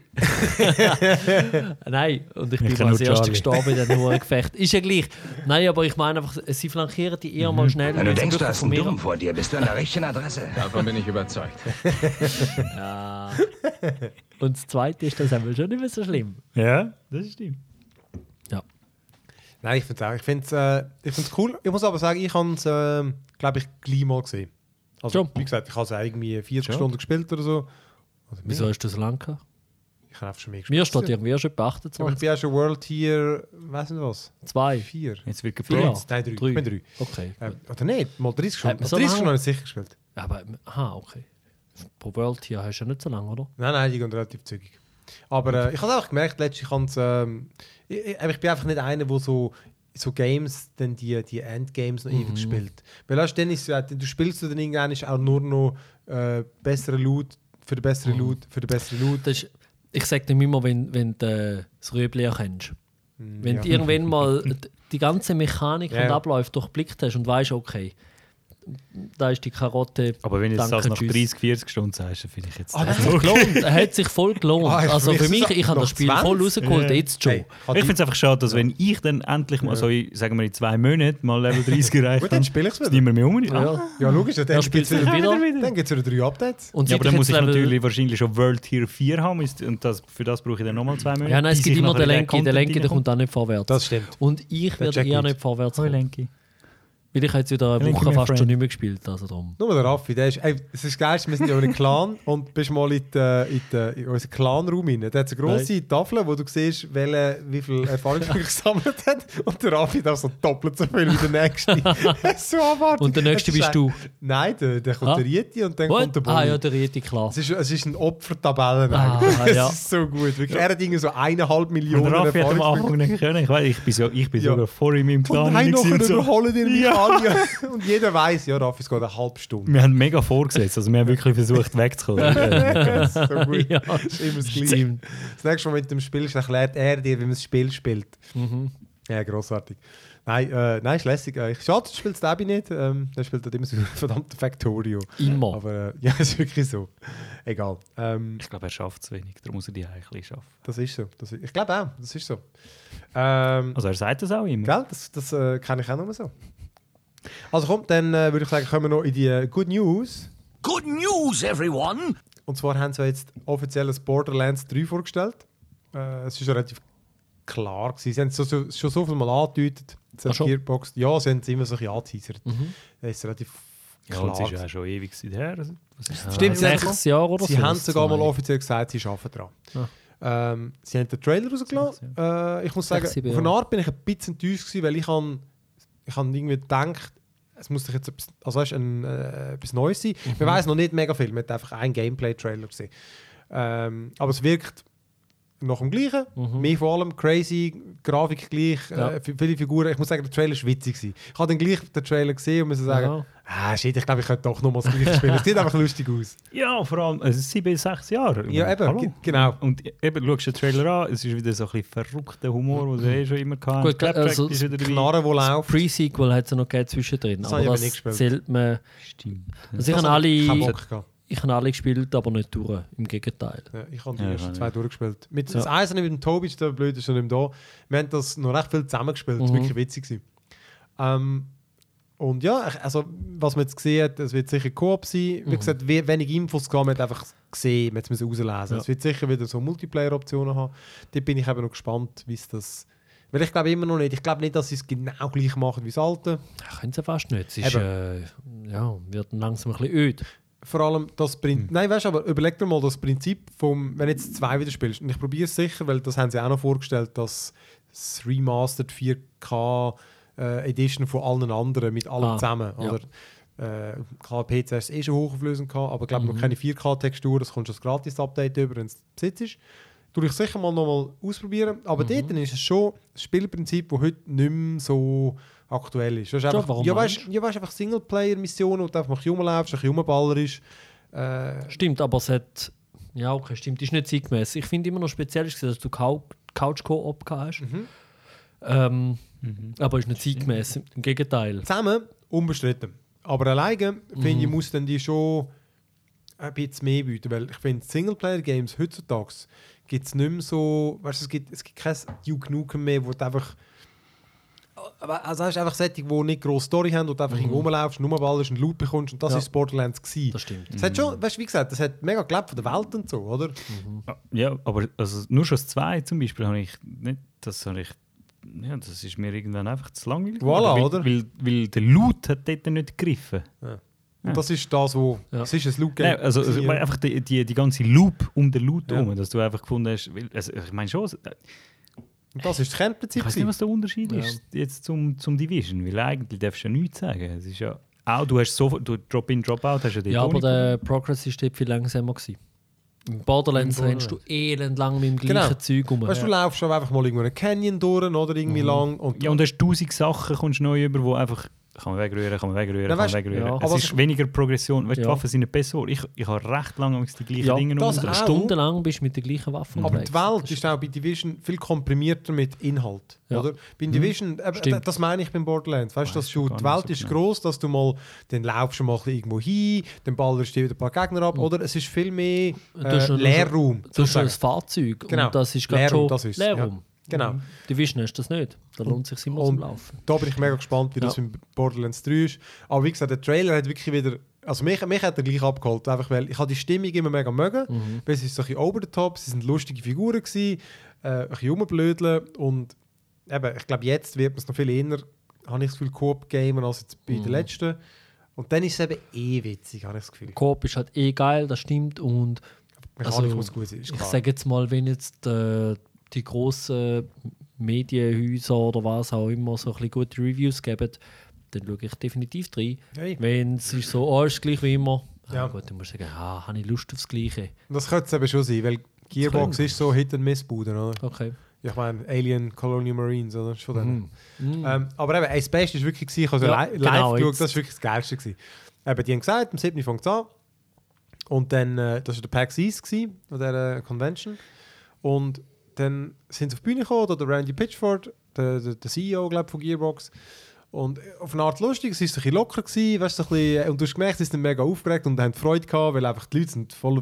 D: Nein, und ich bin
B: Ich
D: mal
B: kenn
D: als erster gestorben in diesem <laughs> Gefecht. Ist ja gleich. Nein, aber ich meine einfach, sie flankieren die eher
B: Mhm.
D: mal schnell.
E: Wenn du denkst, du hast einen Dumm vor dir, bist du an der richtigen Adresse.
F: Davon bin ich überzeugt. <laughs>
D: Ja. Und das Zweite ist, das haben wir schon nicht mehr so schlimm.
B: Ja, das stimmt.
A: Nein, ich finde es auch. Ich finde es äh, ich find's cool. Ich muss aber sagen, ich habe es, äh, glaube ich, gleich mal gesehen. Also,
D: Schon?
A: wie gesagt, ich habe es irgendwie 40
B: Schon?
A: Stunden gespielt oder so. Also,
D: Wieso hast du so lange gehabt?
A: Ich habe einfach schon mehr gespielt.
D: Mir steht irgendwie erst etwa
A: Aber ich
D: 28.
A: bin ja schon World Tier, weiss nicht was,
D: Zwei.
A: vier.
B: Jetzt wird geplant.
A: Nein, drei.
D: Drei.
A: Ich bin drei.
D: Okay.
A: Ähm, oder nicht? Mal 30 schon.
D: Hat man
A: Mal
D: so
A: 30 schon
D: lange?
A: noch nicht sicher gespielt.
D: Aber, aha, okay. Pro World hier hast du ja nicht so lange, oder?
A: Nein, nein, die gehen relativ zügig. Aber äh, ich habe einfach gemerkt, letztlich kann es. Ähm, ich, ich, ich bin einfach nicht einer, der so, so Games, dann die, die Endgames noch ewig spielt. Weil weißt, dann ist ja, du spielst du dann irgendwann ist auch nur noch äh, besseren Loot für den besseren Loot für den besseren Loot.
D: Das ist, ich sage dem immer, wenn, wenn du äh, das Rüebli erkennst. Wenn
A: ja.
D: du irgendwann mal <laughs> die ganze Mechanik
A: Ja,
D: und
A: ja.
D: Abläufe durchblickt hast und weißt, okay, da ist die Karotte.
B: Aber wenn du jetzt das nach
D: tschüss.
B: 30, 40 Stunden sagst, dann finde ich jetzt.
A: Ah,
B: das so-
D: gelohnt. Er hat sich voll gelohnt.
A: Ah, ich-
D: also
A: für mich
D: ich habe das Spiel
A: 20.
D: voll rausgeholt,
B: Ja.
D: jetzt schon.
A: Hey,
B: Ich finde es einfach schade, dass wenn ich dann endlich mal so, in, sagen wir in zwei Monaten mal Level 30 erreicht
A: Gut,
B: habe,
A: dann spiele ich es wieder.
B: niemand mehr um.
D: Ja.
B: Ah.
A: Ja, logisch. Dann
D: Er
A: gibt
D: spielt
A: es wieder,
D: wieder.
A: dann gibt's wieder drei Updates.
D: Und
B: Ja, aber dann muss ich natürlich wahrscheinlich schon World Tier 4 haben und das, für das brauche ich dann nochmal zwei Monate.
D: Ja, nein, es gibt
B: ich
D: immer den Lenki. Der Lenki kommt auch nicht vorwärts.
A: Das stimmt.
D: Und ich werde eher nicht vorwärts kommen.
B: Lenki.
D: Weil ich habe jetzt wieder eine Woche fast schon
B: friend.
D: nicht mehr gespielt. Also drum.
A: Nur der Raffi, der ist, ey, es ist geil, wir sind ja in einem Clan <laughs> und bist mal in, die, in, die, in unseren Clanraum rein. Da hat eine grosse Tafel, wo du siehst, welche, wie viel Erfahrungspunkte <laughs> gesammelt hat. Und der Raffi darf so doppelt so viel wie der Nächste. <laughs> Das ist so abartig.
D: Und der nächste bist du.
A: ein- Nein, der, der kommt
D: Ah.
A: der Rieti und dann
D: What?
A: kommt der Boni.
D: Ah ja, der Rieti, klar.
A: es, ist, es ist eine Opfertabelle
D: Ah,
A: eigentlich.
D: ja.
A: Es ist so gut. Wirklich, er hat irgendwie so eineinhalb Millionen
B: der Raffi hat am
A: Erfahrungspunkte.
B: Anfang nicht können. Ich, weiß, ich bin, so, ich bin
A: Ja.
B: sogar vor ihm im
A: Und
B: Clan.
A: nein,
B: und so.
A: überholen die mich
B: Ja.
A: Alle. <laughs> Und jeder weiß, ja, Raffi, es geht eine halbe Stunde.
B: Wir haben mega vorgesetzt, also wir haben wirklich versucht wegzukommen. Ja.
A: so gut.
D: Ja.
A: Das ist <laughs> immer das Gleiche. Das nächste Mal mit dem Spiel ist, erklärt er dir, wie man das Spiel spielt. Ja, grossartig. Nein, äh, nein, ist lässig. Äh, ich- Schade, du spielst Abby nicht. Ähm, der spielt halt immer so <laughs> verdammte Factorio.
D: Immer.
A: Aber äh, ja, ist wirklich so. Egal. Ähm,
B: Ich glaube, er schafft es wenig, darum muss er die ein bisschen schaffen.
A: das ist so. Das ist, ich glaube auch, das ist so. Ähm,
B: Also er sagt das auch immer.
A: Gell? Das, das äh, kenne ich auch nur so. Also komm, dann äh, würde ich sagen, kommen wir noch in die äh, Good News.
E: Good news, everyone!
A: Und zwar haben sie jetzt offiziell das Borderlands 3 vorgestellt. Äh, es ist ja relativ klar gewesen. Sie haben es so, so, schon so viel mal angedeutet. Sie
D: Ach?
A: Gearbox, ja, sie haben es immer so ein bisschen angeteasert. Das ist relativ
B: Ja,
A: klar.
B: und es ist ja schon ewig her. Also, ist das?
A: Stimmt, sie haben-
D: Sechs Jahre oder
A: Sie
D: so.
A: haben sogar mal offiziell gesagt, sie arbeiten dran.
D: Ah.
A: Ähm, sie haben den Trailer rausgelassen. Äh, ich muss sagen, von. Art bin ich ein bisschen enttäuscht gewesen, weil ich han, ich han irgendwie gedacht, es muss doch jetzt etwas, also weißt, ein, äh, etwas Neues sein.
D: Mhm.
A: Man weiß noch nicht mega viel, man hat einfach einen Gameplay-Trailer gesehen. Ähm, aber es wirkt nach dem Gleichen, mehr vor allem crazy, Grafik gleich,
D: Mhm. Ja.
A: äh, viele Figuren. Ich muss sagen, der Trailer war witzig. Gewesen. Ich habe dann gleich den Trailer gesehen und muss sagen,
D: Ja.
A: ah shit, ich glaube, ich könnte doch noch mal das gleiche spielen. Es sieht einfach lustig aus.
B: Ja, vor allem, also sieben, sechs Jahre.
A: Ja, eben, genau.
B: Und eben, schaust du den Trailer an, es ist wieder so ein bisschen verrückter Humor, den wir eh schon immer hatten.
D: Gut,
B: Claptrap
D: also
B: ist wieder.
A: Knarren, die laufen.
D: Pre-Sequel hat es ja noch gegeben zwischendrin.
A: Das
D: aber das zählt man.
B: Stimmt.
D: Also ich
A: Das
D: habe
A: keinen
D: alle,
A: Bock gehabt.
D: Ich habe alle gespielt, aber nicht durch. Im Gegenteil.
A: Ja, ich habe die
B: Ja,
A: ersten
B: ich
A: zwei
B: auch
A: durchgespielt. Mit,
D: Ja.
A: Das ich mit dem Tobi, ist der blöd, ist schon nicht mehr da. Wir haben das noch recht viel zusammengespielt. Das war
D: Mhm.
A: wirklich witzig. gewesen. Ähm, und ja, ich- also, was man jetzt gesehen hat, es wird sicher Koop sein.
D: Mhm.
A: Wie gesagt, we- wenig Infos gehabt, man hat einfach gesehen, man musste rauslesen.
D: Ja.
A: Es wird sicher wieder so Multiplayer-Optionen haben. Dort bin ich eben noch gespannt, wie es das... Weil ich glaube immer noch nicht, ich glaube nicht, dass sie es genau gleich machen wie das alte.
D: Ja, können sie fast nicht. Es ist, äh, ja, wird langsam ein bisschen öd.
A: Vor allem das
D: Hm.
A: Prinzip. Nein, weißt du, aber überleg dir mal das Prinzip vom, wenn du jetzt zwei wieder spielst. Und ich probiere es sicher, weil das haben sie auch noch vorgestellt, dass das Remastered 4K äh, Edition von allen anderen mit allem
D: Ah,
A: zusammen.
D: ja.
A: Oder äh, klar, PC ist eh schon hochauflösend gehabt, aber ich glaube
D: Mhm.
A: noch keine 4K-Textur. Das kommt schon das Gratis-Update über, wenn es besitzt. Tue ich sicher mal nochmal ausprobieren. Aber
D: Mhm.
A: dort ist es schon das Spielprinzip, das heute nicht mehr so aktuell ist. Ist
D: Ja,
A: einfach,
D: warum
A: ja, weißt, ja, weißt, einfach Singleplayer-Missionen, wo du einfach rumlaufst, ein bisschen rumballer ist. Äh,
D: Stimmt, aber es hat. Ja, okay, stimmt. Ist nicht zeitgemäß. Ich finde immer noch speziell, ist, dass du Cou- Couch-Co-op gehabt hast.
A: Mhm.
D: Ähm, Aber ist nicht zeitgemäß. Im Gegenteil.
A: zusammen unbestritten. Aber alleine finde
D: Mhm.
A: ich, muss dann die schon ein bisschen mehr bieten. Weil ich finde, Singleplayer-Games heutzutage gibt es nicht mehr so. Weißt du, es gibt, es gibt kein Duke Nukem mehr, wo du einfach. Also hast du einfach Sättig, die nicht grosse Story haben, du einfach mhm. rumlaufst, nur ballerst und Loot bekommst und das
D: Ja.
A: ist Borderlands gewesen.
D: Das stimmt.
A: Es hat schon, weißt du, wie gesagt, das hat mega gelebt von der Welt und so, oder?
B: Ja, aber also nur schon das 2 zum Beispiel habe ich nicht, das habe ich, ja, das ist mir irgendwann einfach zu langweilig.
A: Voilà,
B: weil,
A: oder?
B: Weil, weil der Loot hat dort nicht gegriffen.
A: Ja. Und das ist das, wo...
D: Ja.
A: Es ist ein Loop
B: Nein, also, also einfach die, die, die ganze Loop um den Loot
A: Ja.
B: herum, dass du einfach gefunden hast, weil- also, ich meine schon,
A: Und das ist das Kernprinzip.
B: ich weiß nicht, was der Unterschied
D: Ja.
B: ist jetzt zum, zum Division, weil eigentlich darfst du ja nichts sagen. Es ist ja auch, du hast sofort, du Drop-in, Drop-out hast ja
D: Ja,
B: auch
D: aber der Progress ist dort viel langsamer. Gewesen. In Borderlands
A: In
D: rennst du elend lang mit dem gleichen
A: Genau.
D: Zeug rum.
A: Weißt du, du laufst schon einfach mal irgendwo einen Canyon durch oder irgendwie lang und
B: Ja, und du hast tausend Sachen kommst neu über, wo einfach kann man wegrühren, kann man wegrühren, kann man wegrühren.
D: ja.
B: es ist
A: ich-
B: weniger Progression. Weißt, du,
D: Ja.
B: Die Waffen sind nicht besser. Ich, ich habe recht lange die gleichen
D: Ja,
B: Dinge
A: das auch.
D: Stundenlang bist du mit der gleichen Waffe
A: Aber
D: unterwegs.
A: die Welt ist auch bei Division viel komprimierter mit Inhalt.
D: Ja.
A: Oder? Bei Division, äh,
D: Stimmt.
A: das meine ich beim Borderlands. Weißt dass du, die Welt
B: so
A: ist
B: genau.
A: groß, dass du mal, dann laufst du mal irgendwo hin, dann ballerst du dir wieder ein paar Gegner ab. Oder es ist viel mehr
D: Du hast
A: äh, Leerraum.
D: Du hast schon
A: sozusagen.
D: ein Fahrzeug
A: Genau.
D: und das ist
A: Leerraum,
D: schon
A: das ist,
D: Leerraum.
A: Genau.
D: Mhm. Division du das nicht. Da lohnt sich immer zum Laufen.
A: da bin ich mega gespannt, wie das
D: Ja.
A: in Borderlands 3 ist. Aber wie gesagt, der Trailer hat wirklich wieder. Also mich, mich hat er gleich abgeholt, einfach weil ich habe die Stimmung immer mega mögen.
D: Mhm.
A: Weil es ist so ein bisschen over the top, es sind lustige Figuren gewesen, äh, ein bisschen rumblödeln und eben, ich glaube jetzt wird man es noch viel eher, habe ich das Gefühl, Coop gamen als jetzt bei
D: Mhm.
A: den letzten. Und dann ist es eben eh witzig, habe ich das Gefühl.
D: Coop ist halt eh geil, das stimmt. Und
A: Mechanik
D: Also,
A: muss gut sein, ist
D: ich sage jetzt mal, wenn jetzt äh, die grossen Medienhäuser oder was auch immer so ein bisschen gute Reviews geben, dann schaue ich definitiv rein.
A: Hey.
D: Wenn es ist so, oh, ist gleich wie immer,
A: Ja.
D: ja. gut, dann musst du sagen, ah, habe ich Lust aufs Gleiche.
A: Das könnte es eben schon sein, weil Gearbox ist so Hit and Miss Bude, oder?
D: Okay.
A: Ich meine, Alien Colonial Marines, oder? Ist Von denen.
D: Mhm.
A: Ähm, aber eben, ey, das Beste war wirklich, ich habe so
D: Ja,
A: li
D: genau,
A: live geschaut, das war wirklich das Geilste. Gewesen. Eben, die haben gesagt, am 7. fängt es an. Und dann, äh, das war der PAX East gewesen, an dieser Convention. Und dann sind sie auf die Bühne gekommen, der Randy Pitchford, der, der, der CEO, glaube ich, von Gearbox. Und auf eine Art lustig, es war ein bisschen locker, gewesen, weißt, ein bisschen, und du hast gemerkt, sie sind mega aufgeregt und haben Freude gehabt, weil einfach die Leute sind voll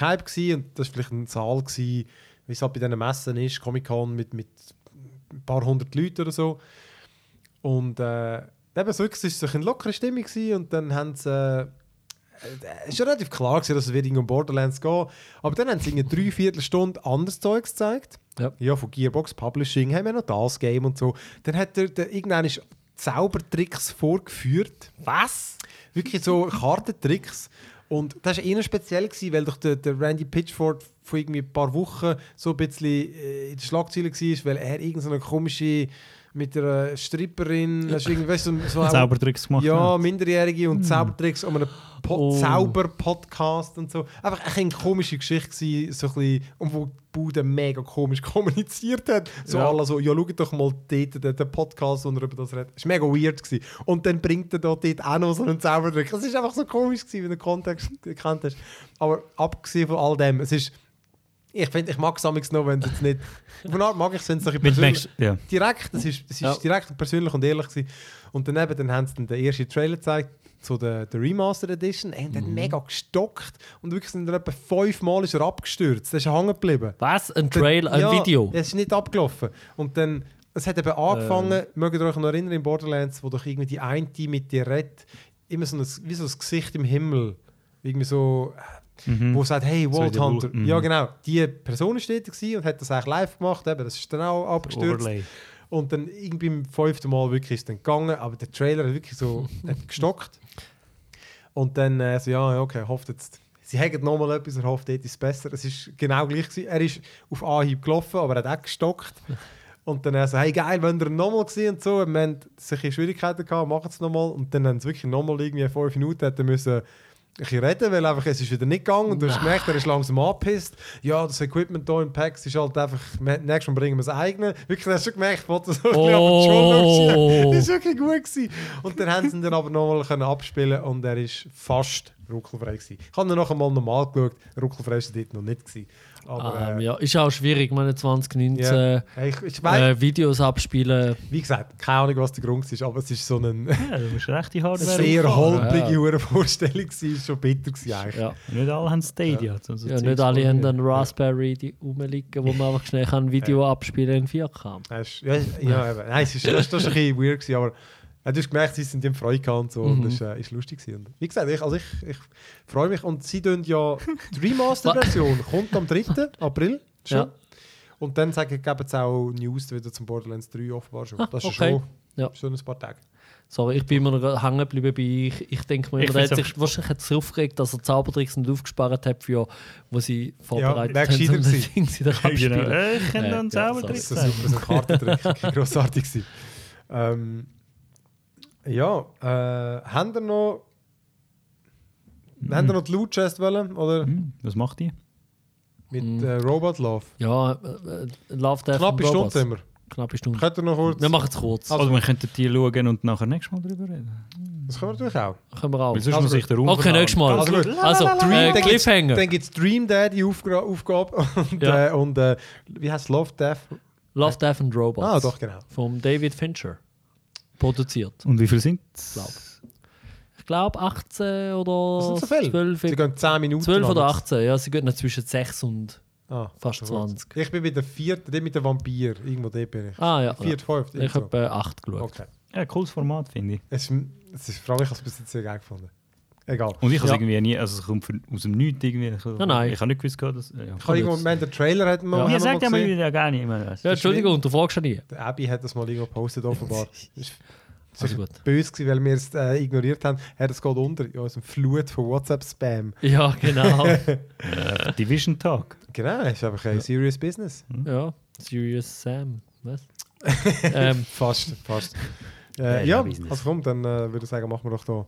A: Hype waren und das war vielleicht ein Saal, gewesen, wie es halt bei diesen Messen ist, Comic-Con mit, mit ein paar hundert Leuten oder so. Und äh, eben so, es war eine lockere Stimmung gewesen, und dann haben sie... Äh, es war relativ klar, gewesen, dass es wieder um Borderlands geht. Aber dann haben sie in drei Viertelstunde anderes Zeugs gezeigt.
D: Ja.
A: ja, von Gearbox Publishing haben wir noch das Game und so. Dann hat er der, irgendwann Zaubertricks vorgeführt. Was? Wirklich so Kartentricks. Und das war eher speziell, gewesen, weil doch der, der Randy Pitchford vor irgendwie ein paar Wochen so ein bisschen äh, in der Schlagzeile war, weil er irgendeine komische mit einer Stripperin, <laughs> hast irgendwie, weißt du, so,
B: Zaubertricks gemacht.
A: ja,
B: hat.
A: Minderjährige und Zaubertricks um einen po
D: Oh.
A: Zauber-Podcast und so. Einfach ein eine komische Geschichte gewesen, so ein bisschen, und wo die Bude mega komisch <laughs> kommuniziert hat. So
D: Ja.
A: alle so, ja, schau doch mal dort den, Podcast, wo er über das redet. War mega weird. Gewesen. Und dann bringt er dort auch noch so einen Zaubertrick. Es war einfach so komisch, gewesen, wie du den Kontext gekannt hast. Aber abgesehen von all dem, es ist, ich finde, ich mag es amigs noch, wenn es nicht, auf eine Art mag ich es, wenn es ein persönlich
B: ja.
A: direkt, das ist, das ist
D: Ja.
A: direkt und persönlich und ehrlich gewesen. Und daneben dann haben sie dann den ersten Trailer gezeigt, so der, der Remastered Edition, und
D: Mhm.
A: dann mega gestockt und wirklich sind er etwa fünfmal ist er abgestürzt, der ist hängen geblieben.
D: Was? Ein Trailer, ein
A: ja,
D: Video?
A: Es ist nicht abgelaufen. Und dann, es hat eben angefangen,
D: Ähm.
A: mögt ihr euch noch erinnern, in Borderlands, wo doch irgendwie die eine mit dir redet, immer so ein, wie so ein Gesicht im Himmel, irgendwie so,
B: Mhm.
A: wo sagt, hey,
B: So in der
A: Hunter.
B: Mhm.
A: Ja, genau. Die Person dort gewesen und hat das eigentlich live gemacht, eben, das ist dann auch abgestürzt.
B: Overlay.
A: Und dann irgendwie beim fünften Mal wirklich ist es dann gegangen, aber der Trailer hat wirklich so <laughs> hat gestockt. Und dann äh, so, ja, okay, hofft jetzt. Sie haben nochmal etwas, er hofft, dort ist es besser. Es ist genau gleich gewesen. Er ist auf Anhieb gelaufen, aber er hat auch gestockt. <laughs> Und dann er so, hey geil, wenn ihr nochmal gesehen und so. Wir haben solche Schwierigkeiten gehabt, machen es nochmal. Und dann haben sie wirklich nochmal irgendwie fünf Minuten hätten müssen bisschen reden, weil einfach es ist wieder nicht gegangen und du hast gemerkt, er ist langsam angepisst. Ja, das Equipment hier im Packs ist halt einfach, nächstes Mal bringen wir das eigene. Wirklich, hast du schon gemerkt, ich wollte so ein bisschen auf die Schulter.
D: Oh.
A: Das war wirklich gut. Gewesen. Und dann haben sie ihn dann aber nochmal abspielen und er ist fast ruckelfrei gewesen. Ich habe ihn noch einmal normal geschaut, ruckelfrei war dort noch nicht. Gewesen. Aber
D: Ähm,
A: äh,
D: ja, ist auch schwierig, meine 2019
A: ja. Hey, ich, ich weiss,
D: äh, Videos abspielen.
A: wie gesagt, keine Ahnung, was der Grund ist, aber es ist so eine
B: Ja, recht
A: sehr holprige
D: Ja.
A: hure Vorstellung gewesen. Ist schon bitter gewesen eigentlich.
D: Ja.
B: Nicht alle haben Stadia. Also
D: Ja, nicht alle haben einen Raspberry die rumliegen, wo man einfach schnell ein Video abspielen in 4K.
A: Das ist, ja, ja, eben. Nein, es ist, das, das ist ein ja, du hast gemerkt, sie sind im Freude und so und das ist, äh, ist lustig. Und wie gesagt, ich, also ich, ich freue mich und sie tun ja <laughs> die Remaster-Version kommt am 3. April schon.
D: Ja.
A: Und dann sagen, geben sie auch News wieder zum Borderlands 3 offenbar schon.
D: Ah,
A: das ist
D: okay.
A: schon,
D: Ja.
A: schon ein paar Tage.
D: Sorry, ich bin immer noch hängen geblieben bei ich. Ich denke mir,
B: Ich
D: immer, der hat sich wahrscheinlich hat aufgeregt, dass er Zaubertricks nicht aufgespart hat, für, wo sie vorbereitet
A: wär
D: haben, um das. Ding wieder
B: Genau. Äh, Ich kenne
D: Ja,
B: dann
D: ja,
B: selber
D: sorry.
A: Das ist ein super so ein Kartentrick, <laughs> grossartig gewesen. Ähm, ja, äh, haben wir noch... Haben wir noch die Loot Chest wollen? Oder
B: Hm, was macht die?
A: mit
D: Mhm.
A: äh, Robot Love?
D: Ja, äh, äh, Love Death
A: Knappe Stunde
D: Robots.
A: sind wir.
D: Knappe Stunde.
A: Könnt ihr noch kurz...
D: Wir machen es kurz.
A: Also-
B: Also, wir könnten die schauen und nachher nächstes Mal darüber reden.
A: Das können wir natürlich auch.
D: Können wir auch.
B: Weil sonst
A: Also
B: muss ich Raum
D: Okay, nächstes Mal.
A: Also
D: Also, also äh,
A: Dann gibt's-
D: Cliffhanger.
A: Dann gibt es Dream Daddy Aufgra Aufgabe <laughs> und,
D: Ja.
A: äh, und äh, wie heißt Love Death?
D: Love, Death and Robots.
A: Ah, doch, genau.
D: Vom David Fincher. Produziert.
B: Und wie viel sind es?
D: Glaub. Ich glaube 18 oder
A: Das sind so viele.
D: 12,
A: Sie gehen 10 Minuten
D: 12 oder
A: lang.
D: 18. Ja, sie gehen zwischen 6 und
A: Ah,
D: fast
A: so gut.
D: 20.
A: Ich bin bei der vierten, der mit dem Vampir. Irgendwo dort bin ich.
D: Ah ja.
A: Viert, fünft.
D: Ich habe äh, 8 geschaut.
A: Okay.
B: Ja, cooles Format, finde ich.
A: Es ist, es ist, vor allem, ich habe es bis jetzt sehr geil gefunden. Egal.
B: Und ich habe es
D: Ja.
B: irgendwie nie, also es kommt von- aus dem Nichts irgendwie. Ich,
D: Nein, nein.
B: Ich habe nicht gewusst, dass... Ja.
A: Ich habe irgendwo, den Trailer hat man,
D: Ja.
B: Ihr
A: wir
B: sagt ja
A: mal
B: wieder gar nicht was.
D: Ja, Entschuldigung, du fragst ja nie.
A: Der Abby hat das mal irgendwo gepostet, offenbar. <laughs> Das ist
D: Also gut.
A: böse gewesen, weil wir es äh, ignoriert haben. Er es geht unter in unserem Flut von WhatsApp-Spam.
D: Ja, genau. <laughs>
B: Division Talk.
A: Genau, das ist einfach ein serious business.
D: ja, Serious Sam. Was? <laughs> ähm,
A: Fast, fast.
B: Ja,
A: Äh,
B: ja,
A: ja, also komm, dann äh, würde ich sagen, machen wir doch hier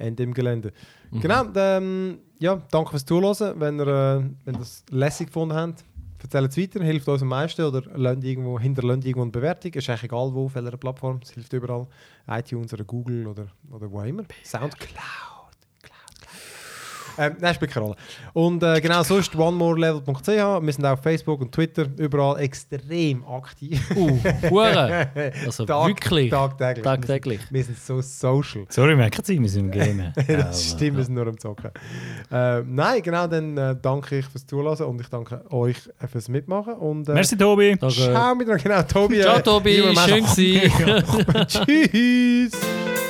A: Ende im Gelände.
D: Mhm.
A: Genau, ähm, ja, danke fürs Zuhören. Wenn ihr, äh, wenn ihr das lässig gefunden habt, erzählt es weiter, hilft uns am meisten oder irgendwo, hinterlasst irgendwo eine Bewertung. Ist eigentlich egal wo, auf welcher Plattform, es hilft überall. iTunes oder Google oder, oder wo immer. Soundcloud. Ähm, nein, spielt keine Rolle. Und äh, genau, sonst onemorelevel.ch. Wir sind auch auf Facebook und Twitter überall extrem aktiv.
D: uh, Hure. <laughs> Also
A: Tag-
D: wirklich.
A: Tagtäglich.
D: Tagtäglich.
A: Wir sind so social.
B: Sorry, merkt Sie, wir sind im Game. <laughs>
A: das stimmt, wir sind nur am Zocken. Äh, nein, genau, dann äh, danke ich fürs Zuhören und ich danke euch äh, fürs Mitmachen. Und, äh,
B: Merci, Tobi.
D: Danke.
A: Ciao miteinander. Genau, Tobi.
D: Ciao
A: äh,
D: Tobi, schön gewesen. <laughs>
A: Tschüss.